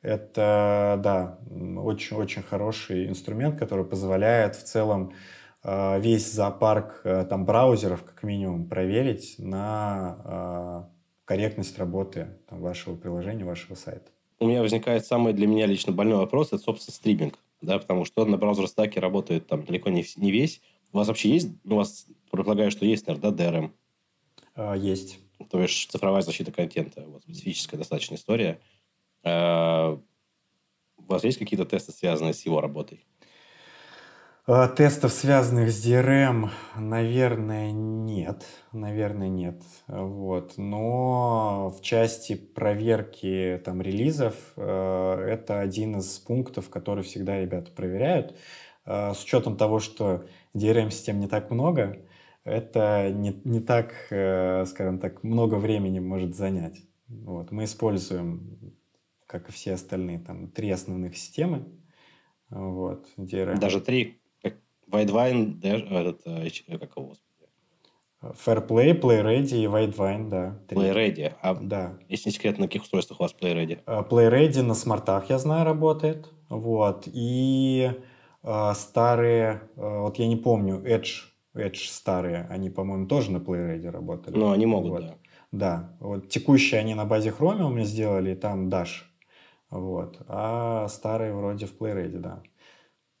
Это, да, очень-очень хороший инструмент, который позволяет в целом э, весь зоопарк э, там браузеров как минимум проверить на э, корректность работы там, вашего приложения, вашего сайта. У меня возникает самый для меня лично больной вопрос, это, собственно, стриминг, да, потому что на браузер стаке работает там далеко не, не весь. У вас вообще есть, у вас, предполагаю, что есть, наверное, да, DRM? А, есть. То есть цифровая защита контента. Вот специфическая достаточно история. А, у вас есть какие-то тесты, связанные с его работой? А, тестов, связанных с DRM, наверное, нет. Наверное, нет. Вот. Но в части проверки там, релизов это один из пунктов, который всегда ребята проверяют. С учетом того, что DRM-систем не так много, это не, не так, э, скажем так, много времени может занять. Вот. Мы используем, как и все остальные, там, три основных системы. Вот, DRM. Даже три? Widevine, этот, э, э, как его? Fairplay, PlayReady и Widevine, да. PlayReady. А да. если не секрет, на каких устройствах у вас PlayReady? PlayReady на смартах, я знаю, работает. Вот. И э, старые, э, вот я не помню, Edge Edge старые, они, по-моему, тоже на PlayReady работали. Ну, они могут, вот. да. Да, вот текущие они на базе Chromium сделали, там Dash, вот, а старые вроде в PlayReady, да.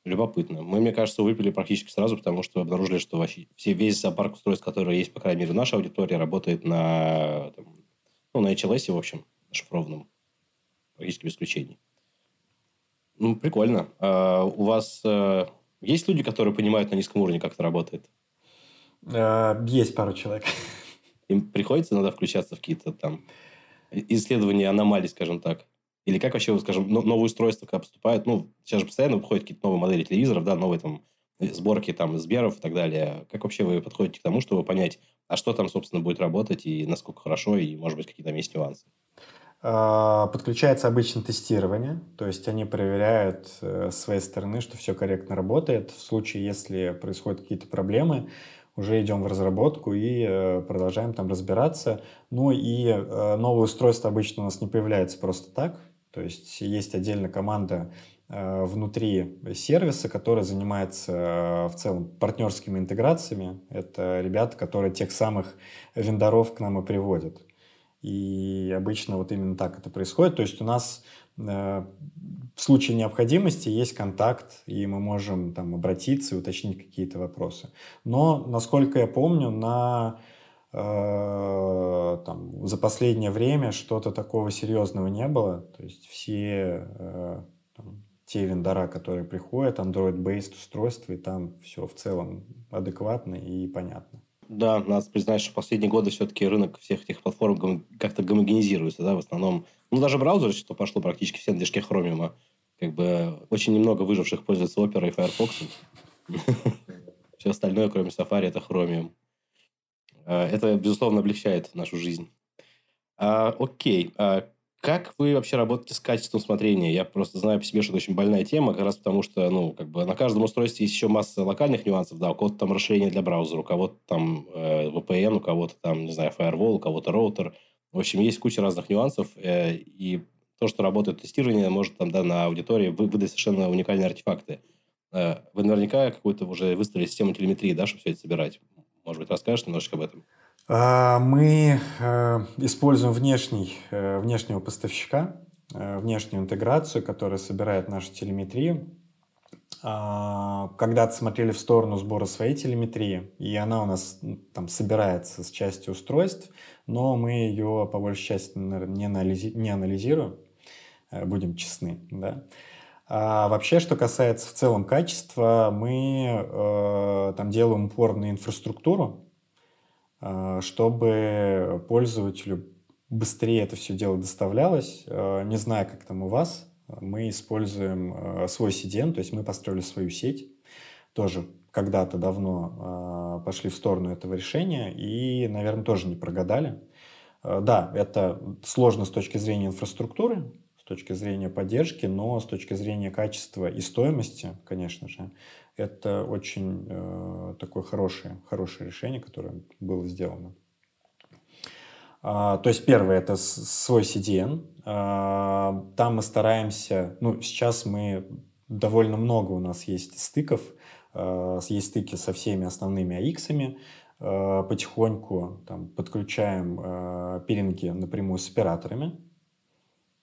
Любопытно. Мы, мне кажется, выпили практически сразу, потому что обнаружили, что вообще все, весь зоопарк устройств, которые есть, по крайней мере, в нашей аудитории, работает на, там, ну, на HLS, в общем, шифрованном, практически без исключений. Ну, прикольно. А у вас а, есть люди, которые понимают на низком уровне, как это работает? Э, есть пару человек. Им приходится иногда включаться в какие-то там исследования аномалий, скажем так? Или как вообще, скажем, новые устройства, когда поступают, ну, сейчас же постоянно выходят какие-то новые модели телевизоров, да, новые там сборки там Сберов и так далее. Как вообще вы подходите к тому, чтобы понять, а что там, собственно, будет работать и насколько хорошо, и, может быть, какие там есть нюансы? А, подключается обычно тестирование, то есть они проверяют э, с своей стороны, что все корректно работает. В случае, если происходят какие-то проблемы, уже идем в разработку и э, продолжаем там разбираться. Ну и э, новое устройство обычно у нас не появляется просто так. То есть есть отдельно команда внутри сервиса, которая занимается в целом партнерскими интеграциями. Это ребята, которые тех самых вендоров к нам и приводят. И обычно вот именно так это происходит. То есть у нас в случае необходимости есть контакт, и мы можем там обратиться и уточнить какие-то вопросы. Но, насколько я помню, на э, там, за последнее время что-то такого серьезного не было. То есть все э, там, те вендора, которые приходят, Android-based устройства, и там все в целом адекватно и понятно. Да, надо признать, что последние годы все-таки рынок всех этих платформ как-то гомогенизируется, да, в основном. Ну, даже браузеры, что пошло практически все на движке Chromium. Как бы очень немного выживших пользуются Opera и Firefox. Все остальное, кроме Safari, это Chromium. А, это, безусловно, облегчает нашу жизнь. А, окей. А как вы вообще работаете с качеством смотрения? Я просто знаю по себе, что это очень больная тема, как раз потому что, ну, как бы на каждом устройстве есть еще масса локальных нюансов, да, у кого-то там расширение для браузера, у кого-то там э, VPN, у кого-то там, не знаю, firewall, у кого-то роутер. В общем, есть куча разных нюансов, э, и то, что работает тестирование, может там, да, на аудитории выдать совершенно уникальные артефакты. Э, вы наверняка какую-то уже выставили систему телеметрии, да, чтобы все это собирать. Может быть, расскажешь немножечко об этом? А, мы э, используем внешний, э, внешнего поставщика, э, внешнюю интеграцию, которая собирает нашу телеметрию. А, когда-то смотрели в сторону сбора своей телеметрии, и она у нас там собирается с части устройств, но мы ее по большей части не, анализи не анализируем, будем честны. Да? А вообще, что касается в целом качества, мы э, там делаем упор на инфраструктуру, чтобы пользователю быстрее это все дело доставлялось. Не знаю, как там у вас, мы используем свой CDN, то есть мы построили свою сеть, тоже когда-то давно пошли в сторону этого решения и, наверное, тоже не прогадали. Да, это сложно с точки зрения инфраструктуры, точки зрения поддержки, но с точки зрения качества и стоимости, конечно же, это очень э, такое хорошее, хорошее решение, которое было сделано. А, то есть первое это свой CDN. А, там мы стараемся, ну сейчас мы довольно много у нас есть стыков, а, есть стыки со всеми основными AX, а, потихоньку там, подключаем а, пиринги напрямую с операторами,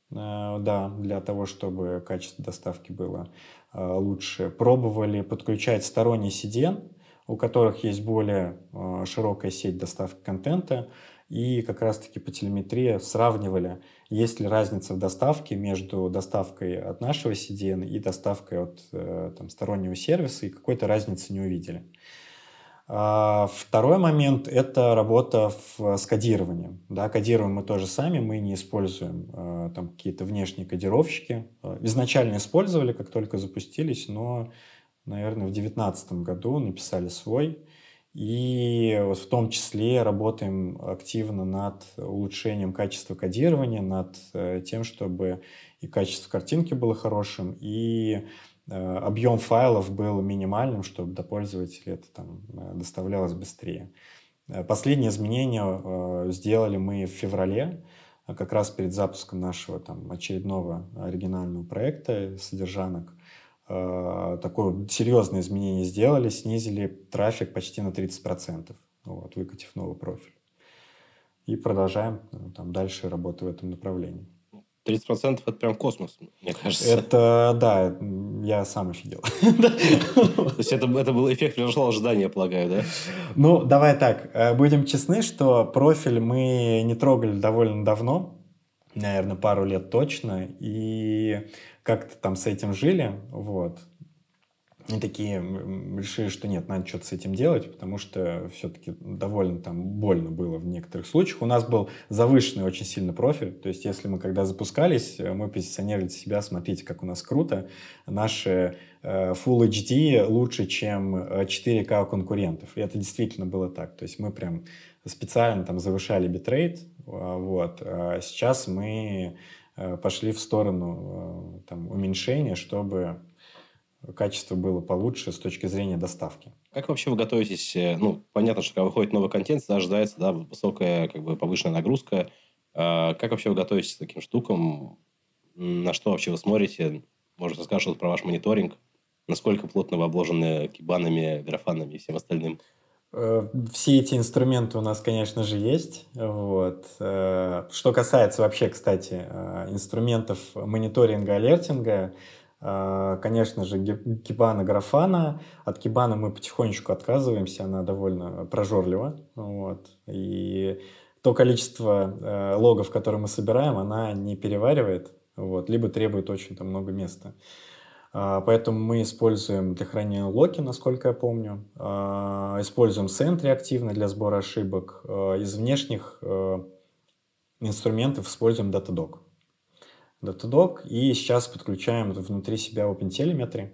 да, для того, чтобы качество доставки было Э, лучше. Пробовали подключать сторонний CDN, у которых есть более э, широкая сеть доставки контента, и как раз-таки по телеметрии сравнивали, есть ли разница в доставке между доставкой от нашего CDN и доставкой от э, там, стороннего сервиса, и какой-то разницы не увидели. А, второй момент – это работа в, с кодированием. Да, кодируем мы тоже сами, мы не используем а, там какие-то внешние кодировщики. А, изначально использовали, как только запустились, но, наверное, в 2019 году написали свой. И вот в том числе работаем активно над улучшением качества кодирования, над э, тем, чтобы и качество картинки было хорошим, и Э, объем файлов был минимальным, чтобы до пользователя это там э, доставлялось быстрее. Э, последние изменения сделали мы в феврале, как раз перед запуском нашего там, очередного оригинального проекта «Содержанок». Такое серьезное изменение сделали, снизили трафик почти на 30%, вот, выкатив новый профиль. И продолжаем там, дальше работу в этом направлении. 30% это прям космос, мне кажется. Это, да, я сам офигел. То есть это, это был эффект превзошел ожидания, полагаю, да? Ну, давай так, э, будем честны, что профиль мы не трогали довольно давно, наверное, пару лет точно, и как-то там с этим жили, вот. И такие решили, что нет, надо что-то с этим делать, потому что все-таки довольно там больно было в некоторых случаях. У нас был завышенный очень сильно профиль, то есть если мы когда запускались, э, мы позиционировали себя, смотрите, как у нас круто, наши э, Full HD лучше, чем 4К э, у конкурентов. И это действительно было так. То есть мы прям специально там завышали битрейт, а, вот. А сейчас мы пошли в сторону там, уменьшения, чтобы качество было получше с точки зрения доставки. Как вообще вы готовитесь? Э, ну, понятно, что когда выходит новый контент, всегда ожидается да, высокая, как бы повышенная нагрузка. А как вообще вы готовитесь к таким штукам? На что вообще вы смотрите? Может, расскажешь про ваш мониторинг? Насколько плотно вы обложены кибанами, графанами и всем остальным? Э, все эти инструменты у нас, конечно же, есть. Вот. Э, что касается вообще, кстати, инструментов мониторинга, алертинга, конечно же, Кибана Графана. От Кибана мы потихонечку отказываемся, она довольно прожорлива. Вот. И то количество э, логов, которые мы собираем, она не переваривает, вот, либо требует очень там, много места. А, поэтому мы используем для хранения локи, насколько я помню. А, используем Sentry активно для сбора ошибок. Из внешних э, инструментов используем Datadog. Datadog, и сейчас подключаем внутри себя OpenTelemetry,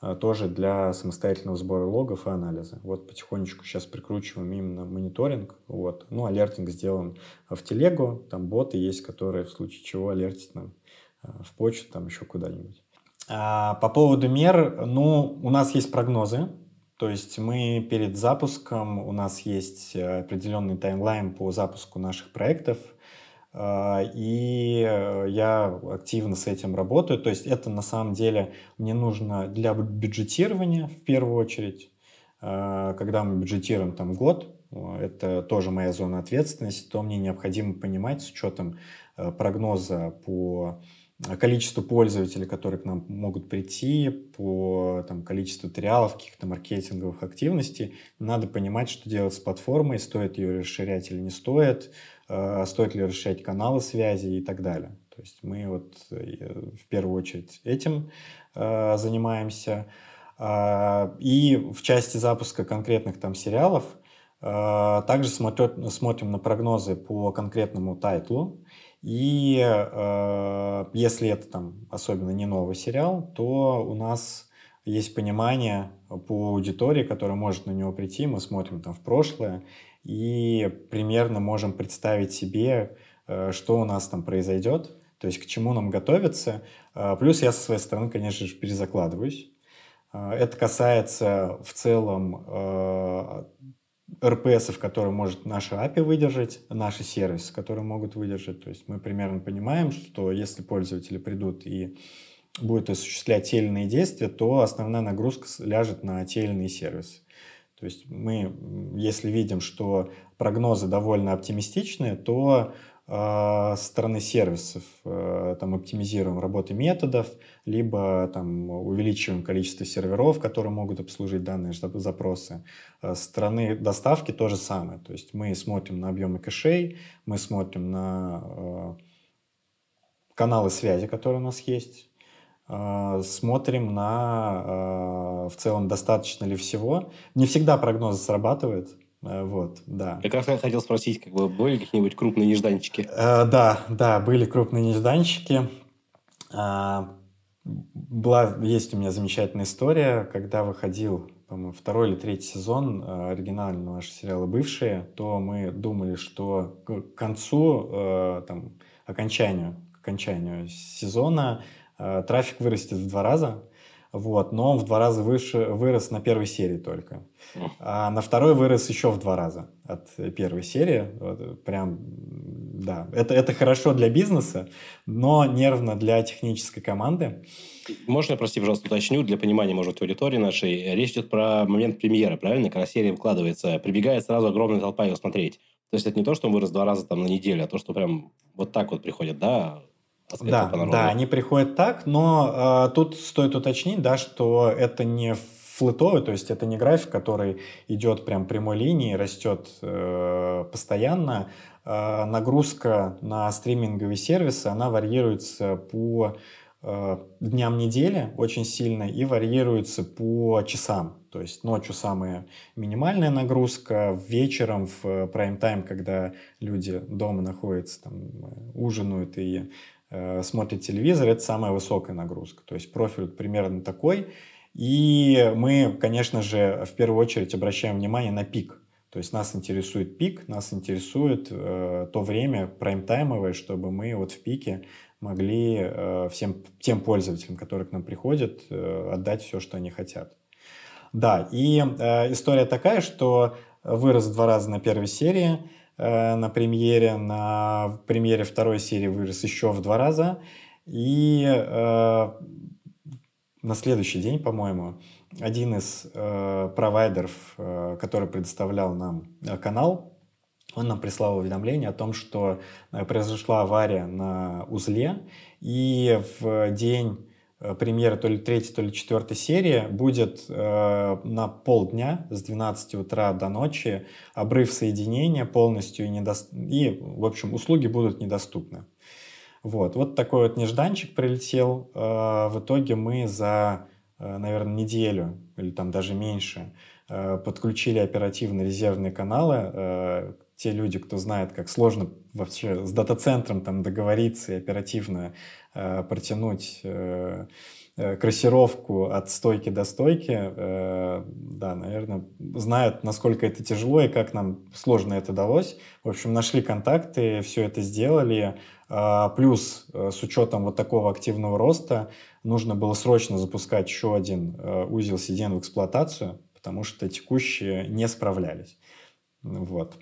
а, тоже для самостоятельного сбора логов и анализа. Вот потихонечку сейчас прикручиваем именно мониторинг. Вот. Ну, алертинг сделан в телегу, там боты есть, которые в случае чего алертят нам а, в почту, там еще куда-нибудь. А по поводу мер, ну, у нас есть прогнозы, то есть мы перед запуском, у нас есть определенный таймлайн по запуску наших проектов – и э, я активно с этим работаю. То есть это на самом деле мне нужно для бюджетирования в первую очередь. А, когда мы бюджетируем там год, это тоже моя зона ответственности, то мне необходимо понимать с учетом э, прогноза по количеству пользователей, которые к нам могут прийти, по там, количеству туриалов, каких-то маркетинговых активностей. Надо понимать, что делать с платформой, стоит ее расширять или не стоит, Э, стоит ли расширять каналы связи и так далее. То есть мы вот э, в первую очередь этим э, занимаемся. А, и в части запуска конкретных там сериалов Э, также смотрим на прогнозы по конкретному тайтлу. И э, если это там особенно не новый сериал, то у нас есть понимание по аудитории, которая может на него прийти. Мы смотрим там в прошлое и примерно можем представить себе, э, что у нас там произойдет, то есть к чему нам готовиться. Э, плюс я со своей стороны, конечно же, перезакладываюсь. Э, это касается в целом РПСов, которые может наши API выдержать, наши сервисы, которые могут выдержать. То есть мы примерно понимаем, что если пользователи придут и будут осуществлять те или иные действия, то основная нагрузка ляжет на те или иные сервисы. То есть мы, если видим, что прогнозы довольно оптимистичные, то а, со стороны сервисов э, там оптимизируем работы методов, либо там увеличиваем количество серверов, которые могут обслужить данные запросы. Со стороны доставки то же самое. То есть мы смотрим на объемы кэшей, мы смотрим на э, каналы связи, которые у нас есть, э, смотрим на в целом достаточно ли всего. Не всегда прогноз срабатывает, Э, вот, да. Как раз я хотел спросить, как бы были какие-нибудь крупные нежданчики? Э, да, да, были крупные нежданчики. Э, была, есть у меня замечательная история, когда выходил, по-моему, второй или третий сезон э, оригинального нашего сериала «Бывшие», то мы думали, что к концу, э, там, окончанию, к окончанию сезона э, трафик вырастет в два раза, вот, но он в два раза выше, вырос на первой серии только. А на второй вырос еще в два раза от первой серии. Вот, прям, да, это, это хорошо для бизнеса, но нервно для технической команды. Можно я, прости, пожалуйста, уточню, для понимания, может, аудитории нашей. Речь идет про момент премьеры, правильно? Когда серия выкладывается, прибегает сразу огромная толпа ее смотреть. То есть это не то, что он вырос два раза там на неделю, а то, что прям вот так вот приходит, да, да, да, они приходят так, но э, тут стоит уточнить, да, что это не флетовый, то есть это не график, который идет прям прямой линией, растет э, постоянно. Э, нагрузка на стриминговые сервисы, она варьируется по э, дням недели очень сильно и варьируется по часам. То есть ночью самая минимальная нагрузка, вечером в прайм-тайм, когда люди дома находятся, там, ужинают и Э, смотрит телевизор, это самая высокая нагрузка. То есть профиль примерно такой. И мы, конечно же, в первую очередь обращаем внимание на пик. То есть нас интересует пик, нас интересует э, то время прайм-таймовое, чтобы мы вот в пике могли э, всем тем пользователям, которые к нам приходят, э, отдать все, что они хотят. Да, и э, история такая, что вырос в два раза на первой серии, Э, на премьере. На премьере второй серии вырос еще в два раза. И э, на следующий день, по-моему, один из э, провайдеров, э, который предоставлял нам э, канал, он нам прислал уведомление о том, что э, произошла авария на узле, и в день Э, премьера то ли третьей, то ли четвертой серии будет э, на полдня с 12 утра до ночи обрыв соединения полностью и, недо... и, в общем, услуги будут недоступны. Вот, вот такой вот нежданчик прилетел. Э, в итоге мы за, э, наверное, неделю или там даже меньше э, подключили оперативно резервные каналы. Э, те люди, кто знает, как сложно вообще с дата-центром там договориться и оперативно Э, протянуть э, э, кроссировку от стойки до стойки, да, наверное, знают, насколько это тяжело и как нам сложно это далось. В общем, нашли контакты, все это сделали. А, плюс, с учетом вот такого активного роста, нужно было срочно запускать еще один узел CDN в эксплуатацию, потому что текущие не справлялись. Вот.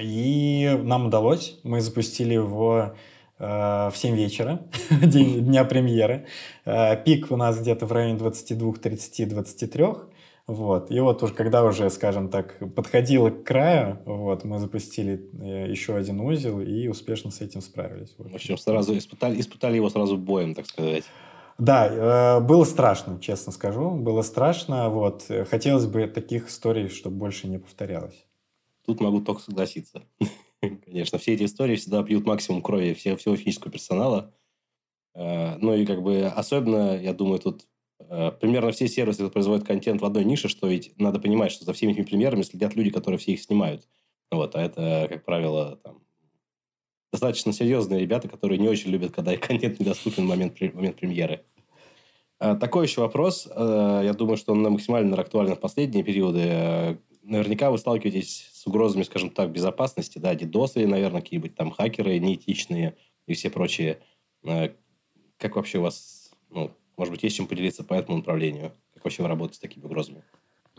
И нам удалось. Мы запустили его Э, в 7 вечера, день, дня премьеры. Э, пик у нас где-то в районе 22, 30, 23. Вот. И вот уже когда уже, скажем так, подходило к краю, вот, мы запустили э, еще один узел и успешно с этим справились. В общем, сразу испытали, испытали его сразу боем, так сказать. Да, было страшно, честно скажу. Было страшно. Вот. Хотелось бы таких историй, чтобы больше не повторялось. Тут могу только согласиться. Конечно, все эти истории всегда пьют максимум крови всего, всего физического персонала. Э, ну и как бы особенно, я думаю, тут э, э, примерно все сервисы производят контент в одной нише, что ведь надо понимать, что за всеми этими примерами следят люди, которые все их снимают. Вот, а это, как правило, там, достаточно серьезные ребята, которые не очень любят, когда их контент недоступен в момент, в момент премьеры. А, такой еще вопрос. Я думаю, что он максимально актуален в последние периоды. Наверняка вы сталкиваетесь с угрозами, скажем так, безопасности, да, дидосы, наверное, какие-нибудь там хакеры неэтичные и все прочие. Как вообще у вас, ну, может быть, есть чем поделиться по этому направлению? Как вообще вы работаете с такими угрозами?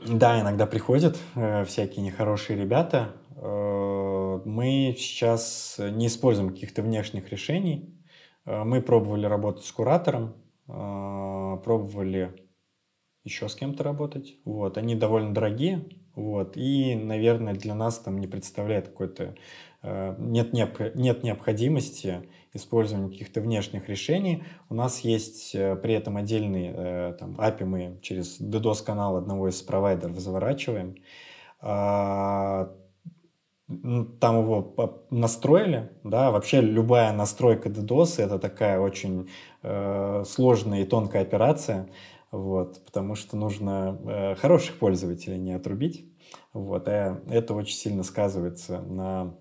Да, иногда приходят э, всякие нехорошие ребята. Э, мы сейчас не используем каких-то внешних решений. Э, мы пробовали работать с куратором, э, пробовали еще с кем-то работать. Вот. Они довольно дорогие. Вот. И, наверное, для нас там не представляет какой-то... Э, нет, нет необходимости использования каких-то внешних решений. У нас есть э, при этом отдельный э, там, API, мы через DDoS-канал одного из провайдеров заворачиваем. А, там его настроили, да, вообще любая настройка DDoS это такая очень сложная и тонкая операция, вот, потому что нужно э, хороших пользователей не отрубить, вот, а это очень сильно сказывается на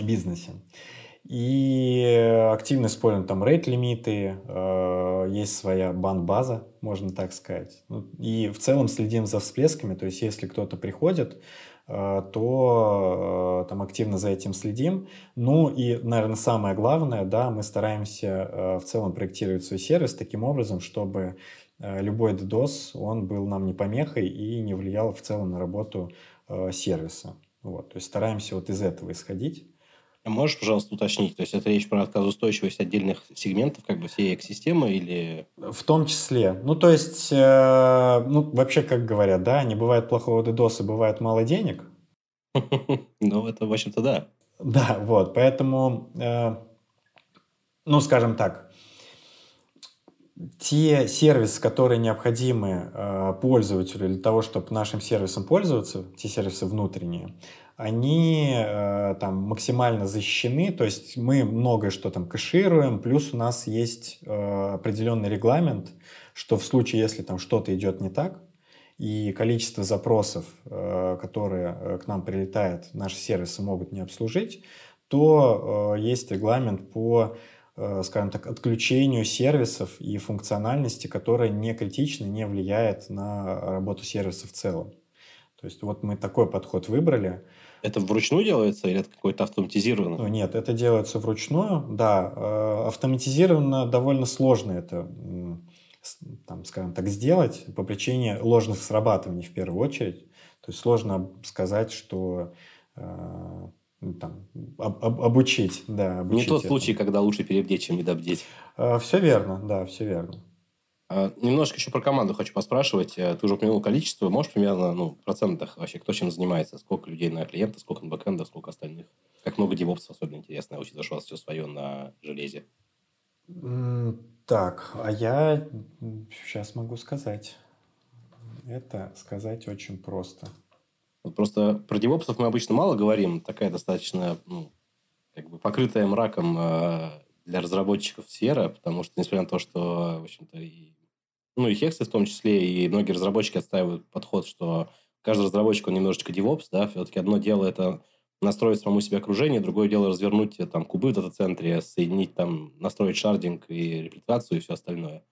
бизнесе. И активно используем там рейт-лимиты, э, есть своя бан-база, можно так сказать. Ну, и в целом следим за всплесками, то есть если кто-то приходит, Э, то э, там активно за этим следим. Ну и, наверное, самое главное, да, мы стараемся э, в целом проектировать свой сервис таким образом, чтобы любой DDoS, он был нам не помехой и не влиял в целом на работу сервиса. Вот, то есть стараемся вот из этого исходить. Можешь, пожалуйста, уточнить, то есть это речь про отказоустойчивость отдельных сегментов как бы всей экосистемы или... В том числе. Ну, то есть, э, ну, вообще, как говорят, да, не бывает плохого DDoS, бывает мало денег. Ну, это, в общем-то, да. Да, вот, поэтому, э, ну, скажем так, те сервисы, которые необходимы э, пользователю для того, чтобы нашим сервисом пользоваться, те сервисы внутренние, они э, там максимально защищены, то есть мы многое что там кэшируем, плюс у нас есть э, определенный регламент, что в случае, если там что-то идет не так, и количество запросов, э, которые э, к нам прилетают, наши сервисы могут не обслужить, то э, есть регламент по, скажем так, отключению сервисов и функциональности, которая не критична, не влияет на работу сервиса в целом. То есть вот мы такой подход выбрали. Это вручную делается или это какой-то автоматизированно? Ну, нет, это делается вручную, да. Э, автоматизированно довольно сложно это, там, скажем так, сделать по причине ложных срабатываний в первую очередь. То есть сложно сказать, что э, там, об, об, обучить, да, обучить. Не тот этому. случай, когда лучше перебдеть, чем недобдеть. Э, все верно, да, все верно. А, немножко еще про команду хочу поспрашивать. Э, ты уже упомянул количество. Можешь примерно ну, в процентах вообще, кто чем занимается? Сколько людей на клиента, сколько на бэкэнда, сколько остальных? Как много девопсов, особенно интересно, учитывая, что у вас все свое на железе. Так, а я сейчас могу сказать. Это сказать очень просто. Вот просто про девопсов мы обычно мало говорим. Такая достаточно ну, как бы покрытая мраком э, для разработчиков сфера, потому что, несмотря на то, что, в общем-то, и ну и Хексы в том числе, и многие разработчики отстаивают подход, что каждый разработчик, он немножечко DevOps, да, все-таки одно дело это настроить самому себе окружение, другое дело развернуть э, там кубы в дата-центре, соединить там, настроить шардинг и репликацию и все остальное.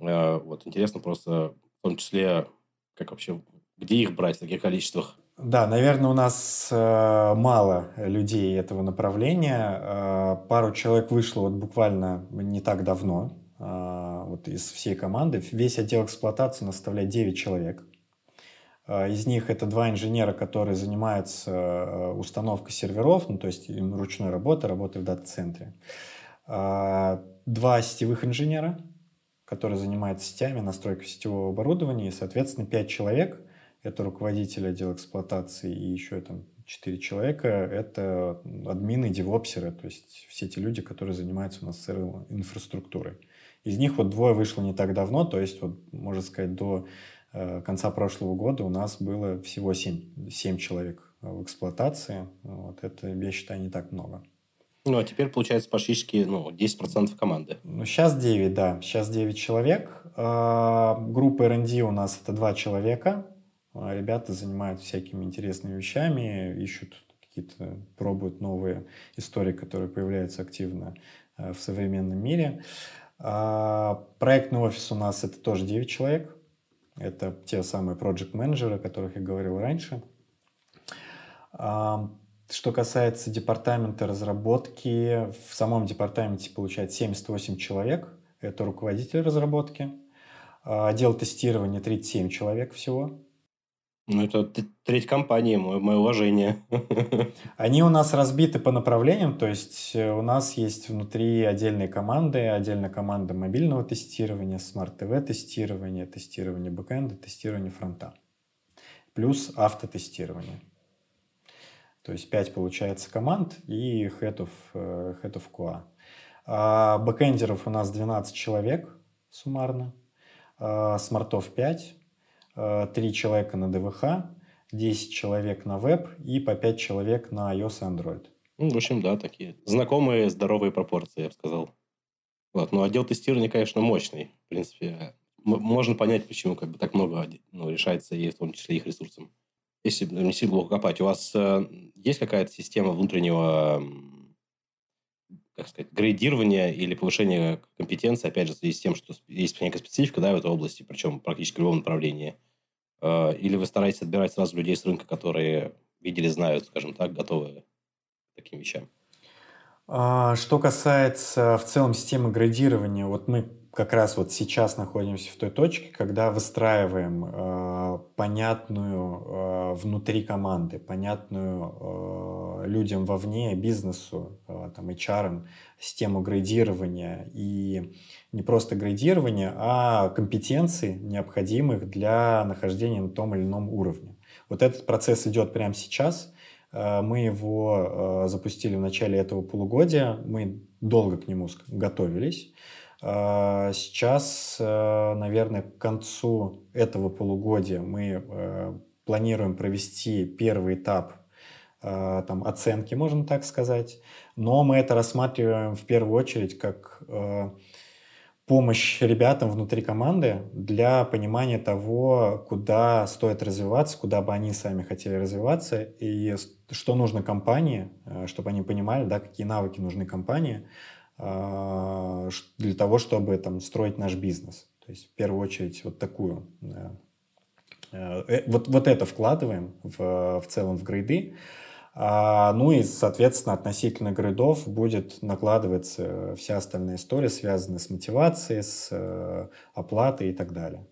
Э, вот, интересно просто в том числе, как вообще, где их брать в таких количествах? Да, наверное, у нас э, мало людей этого направления. Э, пару человек вышло вот буквально не так давно. А, вот из всей команды. Весь отдел эксплуатации наставляет 9 человек. А, из них это два инженера, которые занимаются э, установкой серверов, ну, то есть им ручной работы, работы в дата-центре. А, два сетевых инженера, которые занимаются сетями, настройкой сетевого оборудования, и, соответственно, 5 человек, это руководитель отдела эксплуатации и еще там 4 человека, это админы, девопсеры, то есть все те люди, которые занимаются у нас серверной инфраструктурой. Из них вот двое вышло не так давно, то есть, вот, можно сказать, до э, конца прошлого года у нас было всего 7, 7 человек в эксплуатации. Вот, это, я считаю, не так много. Ну, а теперь, получается, почти ну, 10% команды. Ну, сейчас 9, да. Сейчас 9 человек. А, группа R&D у нас это два человека. А, ребята занимаются всякими интересными вещами, ищут какие-то, пробуют новые истории, которые появляются активно э, в современном мире. А, проектный офис у нас это тоже 9 человек. Это те самые project менеджеры о которых я говорил раньше. Что касается департамента разработки, в самом департаменте получается 78 человек. Это руководитель разработки. А, отдел тестирования 37 человек всего. Ну, это треть компании, мое, мое уважение. Они у нас разбиты по направлениям, то есть э, у нас есть внутри отдельные команды, отдельная команда мобильного тестирования, смарт-ТВ тестирования, тестирования бэкэнда, тестирования фронта. Плюс автотестирование. То есть 5 получается команд и head of, э, head of QA. А бэкэндеров у нас 12 человек суммарно, а смартов 5, 3 человека на ДВХ, 10 человек на веб и по 5 человек на iOS и Android. Ну, в общем, да, такие знакомые здоровые пропорции, я бы сказал. Вот. Но отдел тестирования, конечно, мощный. В принципе, можно понять, почему как бы так много ну, решается, и в том числе их ресурсом если не сильно глубоко копать, у вас э, есть какая-то система внутреннего, как сказать, градирования или повышения компетенции, опять же, в связи с тем, что есть некая специфика да, в этой области, причем практически в любом направлении? Э, или вы стараетесь отбирать сразу людей с рынка, которые видели, знают, скажем так, готовы к таким вещам? А, что касается в целом системы градирования, вот мы как раз вот сейчас находимся в той точке, когда выстраиваем э, понятную э, внутри команды, понятную э, людям вовне, бизнесу, э, там, HR, систему градирования и не просто градирования, а компетенций, необходимых для нахождения на том или ином уровне. Вот этот процесс идет прямо сейчас. Э, мы его э, запустили в начале этого полугодия. Мы долго к нему готовились. А, сейчас, э, наверное, к концу этого полугодия мы э, планируем провести первый этап э, там, оценки, можно так сказать. Но мы это рассматриваем в первую очередь как помощь ребятам внутри команды для понимания того, куда стоит развиваться, куда бы они сами хотели развиваться, и что нужно компании, чтобы они понимали, да, какие навыки нужны компании, а, для того, чтобы там, строить наш бизнес. То есть в первую очередь вот такую. Э, э, вот, вот это вкладываем в, в целом в грейды. А, ну и, соответственно, относительно грейдов будет накладываться вся остальная история, связанная с мотивацией, с э, оплатой и так далее.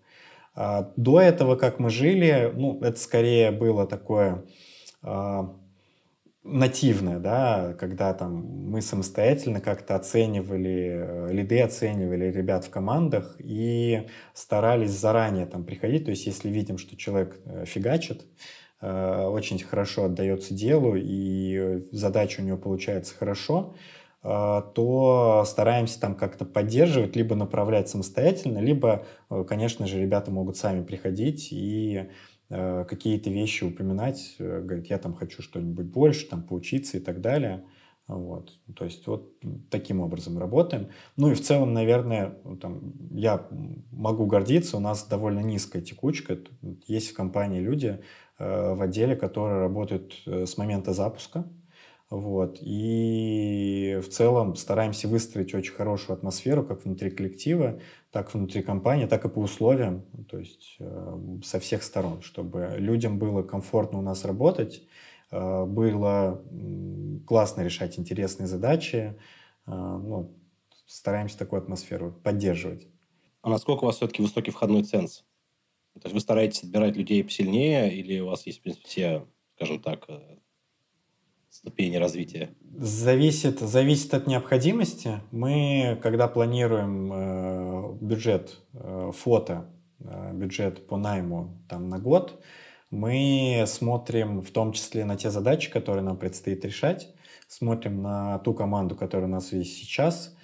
А, до этого, как мы жили, ну, это скорее было такое а, нативное, да, когда там мы самостоятельно как-то оценивали, э, лиды оценивали ребят в командах и старались заранее там приходить, то есть если видим, что человек э, фигачит, э, очень хорошо отдается делу и задача у него получается хорошо, то стараемся там как-то поддерживать, либо направлять самостоятельно, либо, конечно же, ребята могут сами приходить и Э, какие-то вещи упоминать, э, говорит, я там хочу что-нибудь больше, там поучиться и так далее. Вот. То есть вот таким образом работаем. Ну и в целом, наверное, там, я могу гордиться, у нас довольно низкая текучка. Есть в компании люди э, в отделе, которые работают э, с момента запуска. Вот. И в целом стараемся выстроить очень хорошую атмосферу как внутри коллектива, так внутри компании, так и по условиям, то есть э, со всех сторон, чтобы людям было комфортно у нас работать, э, было классно решать интересные задачи. Э, ну, стараемся такую атмосферу поддерживать. А насколько у вас все-таки высокий входной ценз? То есть вы стараетесь отбирать людей посильнее или у вас есть, в принципе, все, скажем так, ступени развития? Зависит, зависит от необходимости. Мы, когда планируем э, бюджет э, фото, э, бюджет по найму там, на год, мы смотрим в том числе на те задачи, которые нам предстоит решать, смотрим на ту команду, которая у нас есть сейчас,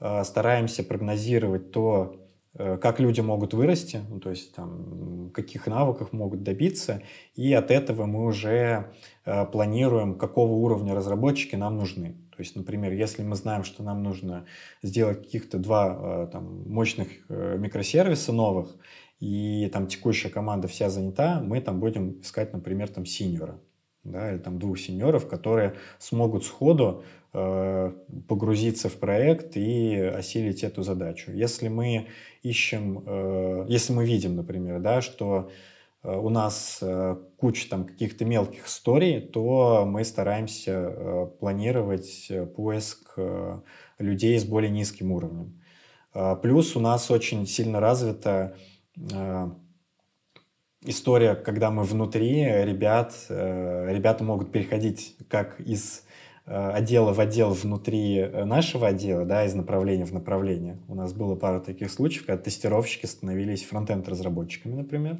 э, стараемся прогнозировать то, Э, как люди могут вырасти, ну, то есть там, каких навыков могут добиться, и от этого мы уже э, планируем, какого уровня разработчики нам нужны. То есть, например, если мы знаем, что нам нужно сделать каких-то два там, мощных микросервиса новых, и там текущая команда вся занята, мы там будем искать, например, там синьора, да, или там двух сеньоров, которые смогут сходу э, погрузиться в проект и осилить эту задачу. Если мы ищем, э, если мы видим, например, да, что э, у нас э, куча там каких-то мелких историй, то мы стараемся э, планировать поиск людей с более низким уровнем. Э, плюс у нас очень сильно развита история, когда мы внутри, ребят, э, ребята могут переходить как из э, отдела в отдел внутри нашего отдела, да, из направления в направление. У нас было пару таких случаев, когда тестировщики становились фронтенд-разработчиками, например.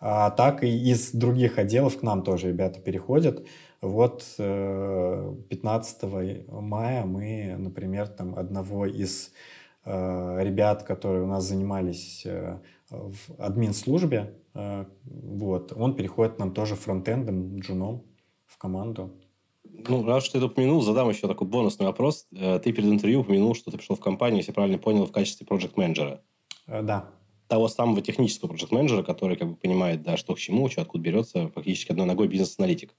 А так и из других отделов к нам тоже ребята переходят. Вот 15 э, мая мы, например, там одного из ребят, которые у нас занимались в админ-службе, а, вот. Он переходит нам тоже фронтендом, джуном в команду. Ну, раз что ты это упомянул, задам еще такой бонусный вопрос. Э, ты перед интервью упомянул, что ты пришел в компанию, если правильно понял, в качестве проект-менеджера. Э, да. Того самого технического проект-менеджера, который как бы понимает, да, что к чему, что откуда берется, фактически одной ногой бизнес-аналитик.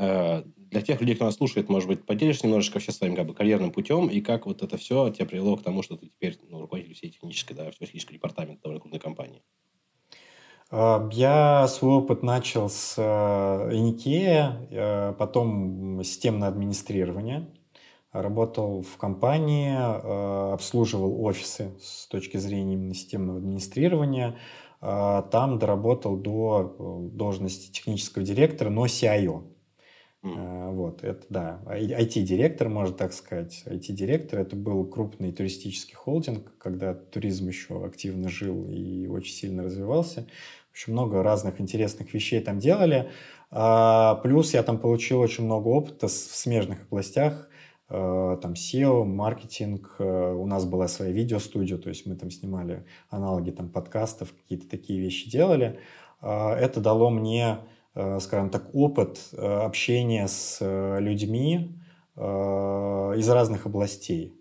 Э, для тех людей, кто нас слушает, может быть, поделишься немножечко вообще своим как бы, карьерным путем, и как вот это все тебя привело к тому, что ты теперь ну, руководитель всей технической, да, всего технического департамента довольно крупной компании. А, я свой опыт начал с э, э, потом системное администрирование. Работал в компании, э, обслуживал офисы с точки зрения именно системного администрирования. Там доработал до должности технического директора, но CIO. Mm. Вот, это да. IT-директор, можно так сказать. IT-директор это был крупный туристический холдинг, когда туризм еще активно жил и очень сильно развивался. Очень много разных интересных вещей там делали. А, плюс я там получил очень много опыта в смежных областях. А, там SEO, маркетинг. А, у нас была своя видеостудия, то есть мы там снимали аналоги там подкастов, какие-то такие вещи делали. Это дало мне, скажем так, опыт общения с людьми из разных областей.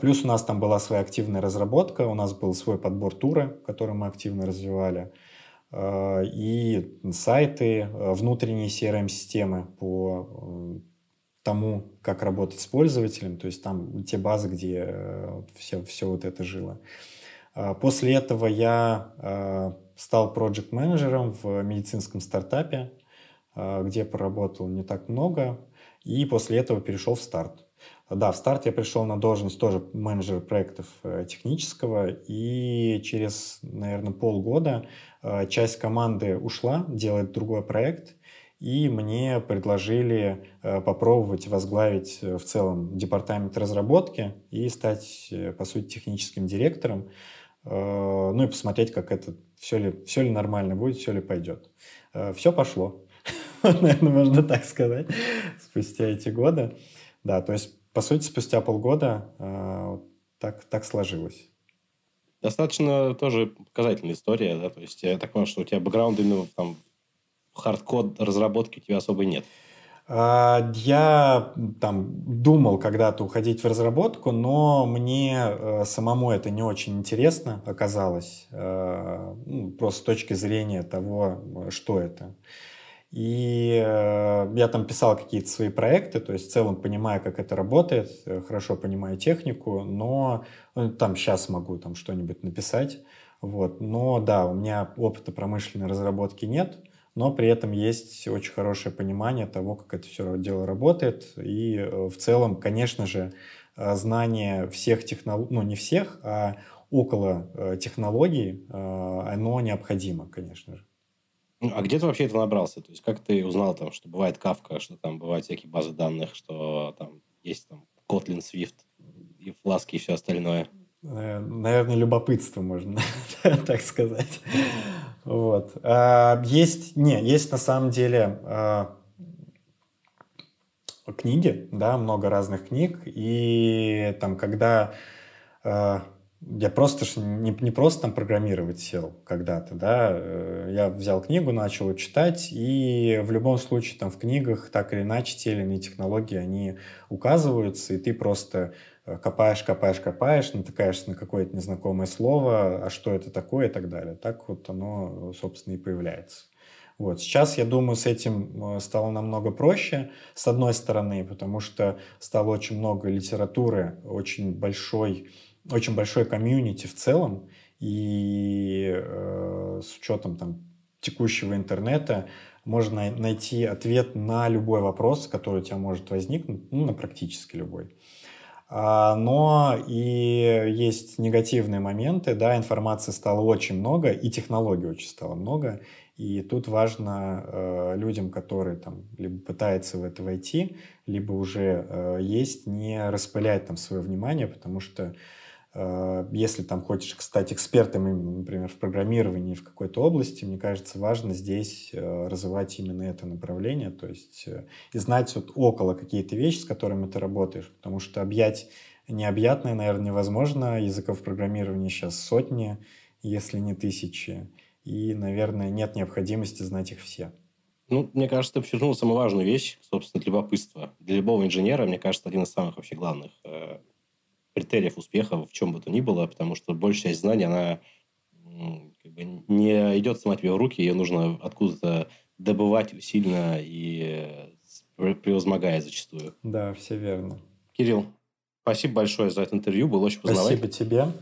Плюс у нас там была своя активная разработка, у нас был свой подбор тура, который мы активно развивали. Э, и сайты, э, внутренние CRM-системы по э, тому, как работать с пользователем, то есть там те базы, где все, все вот это жило. После этого я стал проект-менеджером в медицинском стартапе, где поработал не так много, и после этого перешел в старт. Да, в старт я пришел на должность тоже менеджера проектов технического, и через, наверное, полгода Э, часть команды ушла, делает другой проект, и мне предложили э, попробовать возглавить э, в целом департамент разработки и стать, по сути, техническим директором, ну и посмотреть, как это, все ли, все ли нормально будет, все ли пойдет. Все пошло, наверное, можно так сказать, спустя эти годы. Да, то есть, по сути, спустя полгода так, так сложилось. Достаточно тоже показательная история, да, то есть я так понимаю, что у тебя бэкграунд именно там хардкод разработки у тебя особо нет. А, я там думал когда-то уходить в разработку, но мне э, самому это не очень интересно оказалось, э, ну, просто с точки зрения того, что это. И э, я там писал какие-то свои проекты, то есть в целом понимаю, как это работает, хорошо понимаю технику, но ну, там сейчас могу там что-нибудь написать. Вот. Но да, у меня опыта промышленной разработки нет, но при этом есть очень хорошее понимание того, как это все дело работает. И э, в целом, конечно же, э, знание всех технологий, ну не всех, а около э, технологий, оно необходимо, конечно же. Ну, а где ты вообще это набрался? То есть, как ты узнал, там, что бывает Kafka, что там бывают всякие базы данных, что там есть там Kotlin, Swift и Flask и все остальное? Э, наверное, любопытство можно так сказать. Вот. А, есть, не, есть на самом деле а, книги, да, много разных книг, и там, когда а, я просто не, не просто там программировать сел когда-то, да, э, я взял книгу, начал читать, и в любом случае там в книгах так или иначе те или иные технологии, они указываются, и ты просто э, копаешь, копаешь, копаешь, натыкаешься на какое-то незнакомое слово, а что это такое и так далее. Так вот оно, собственно, и появляется. Вот. Сейчас, я думаю, с этим э, стало намного проще, с одной стороны, потому что стало очень много литературы, очень большой очень большой комьюнити в целом, и э, с учетом там, текущего интернета можно найти ответ на любой вопрос, который у тебя может возникнуть, ну, на практически любой. А, но и есть негативные моменты, да, информации стало очень много, и технологий очень стало много, и тут важно э, людям, которые там либо пытаются в это войти, либо уже э, есть, не распылять там свое внимание, потому что если там хочешь стать экспертом, например, в программировании в какой-то области, мне кажется, важно здесь э, развивать именно это направление, то есть э, и знать вот около какие-то вещи, с которыми ты работаешь, потому что объять необъятное, наверное, невозможно. Языков программирования сейчас сотни, если не тысячи, и, наверное, нет необходимости знать их все. Ну, мне кажется, ты подчеркнул самую важную вещь, собственно, любопытство. Для любого инженера, мне кажется, один из самых вообще главных критериев успеха в чем бы то ни было, потому что большая часть знаний, она как бы не идет сама тебе в руки, ее нужно откуда-то добывать усиленно и превозмогая зачастую. Да, все верно. Кирилл, спасибо большое за это интервью, было очень познавательно. Спасибо тебе.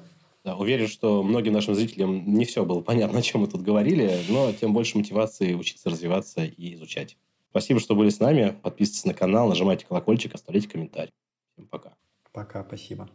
Да, уверен, что многим нашим зрителям не все было понятно, о чем мы тут говорили, но тем больше мотивации учиться развиваться и изучать. Спасибо, что были с нами. Подписывайтесь на канал, нажимайте колокольчик, оставляйте комментарий. Всем пока. Пока, спасибо.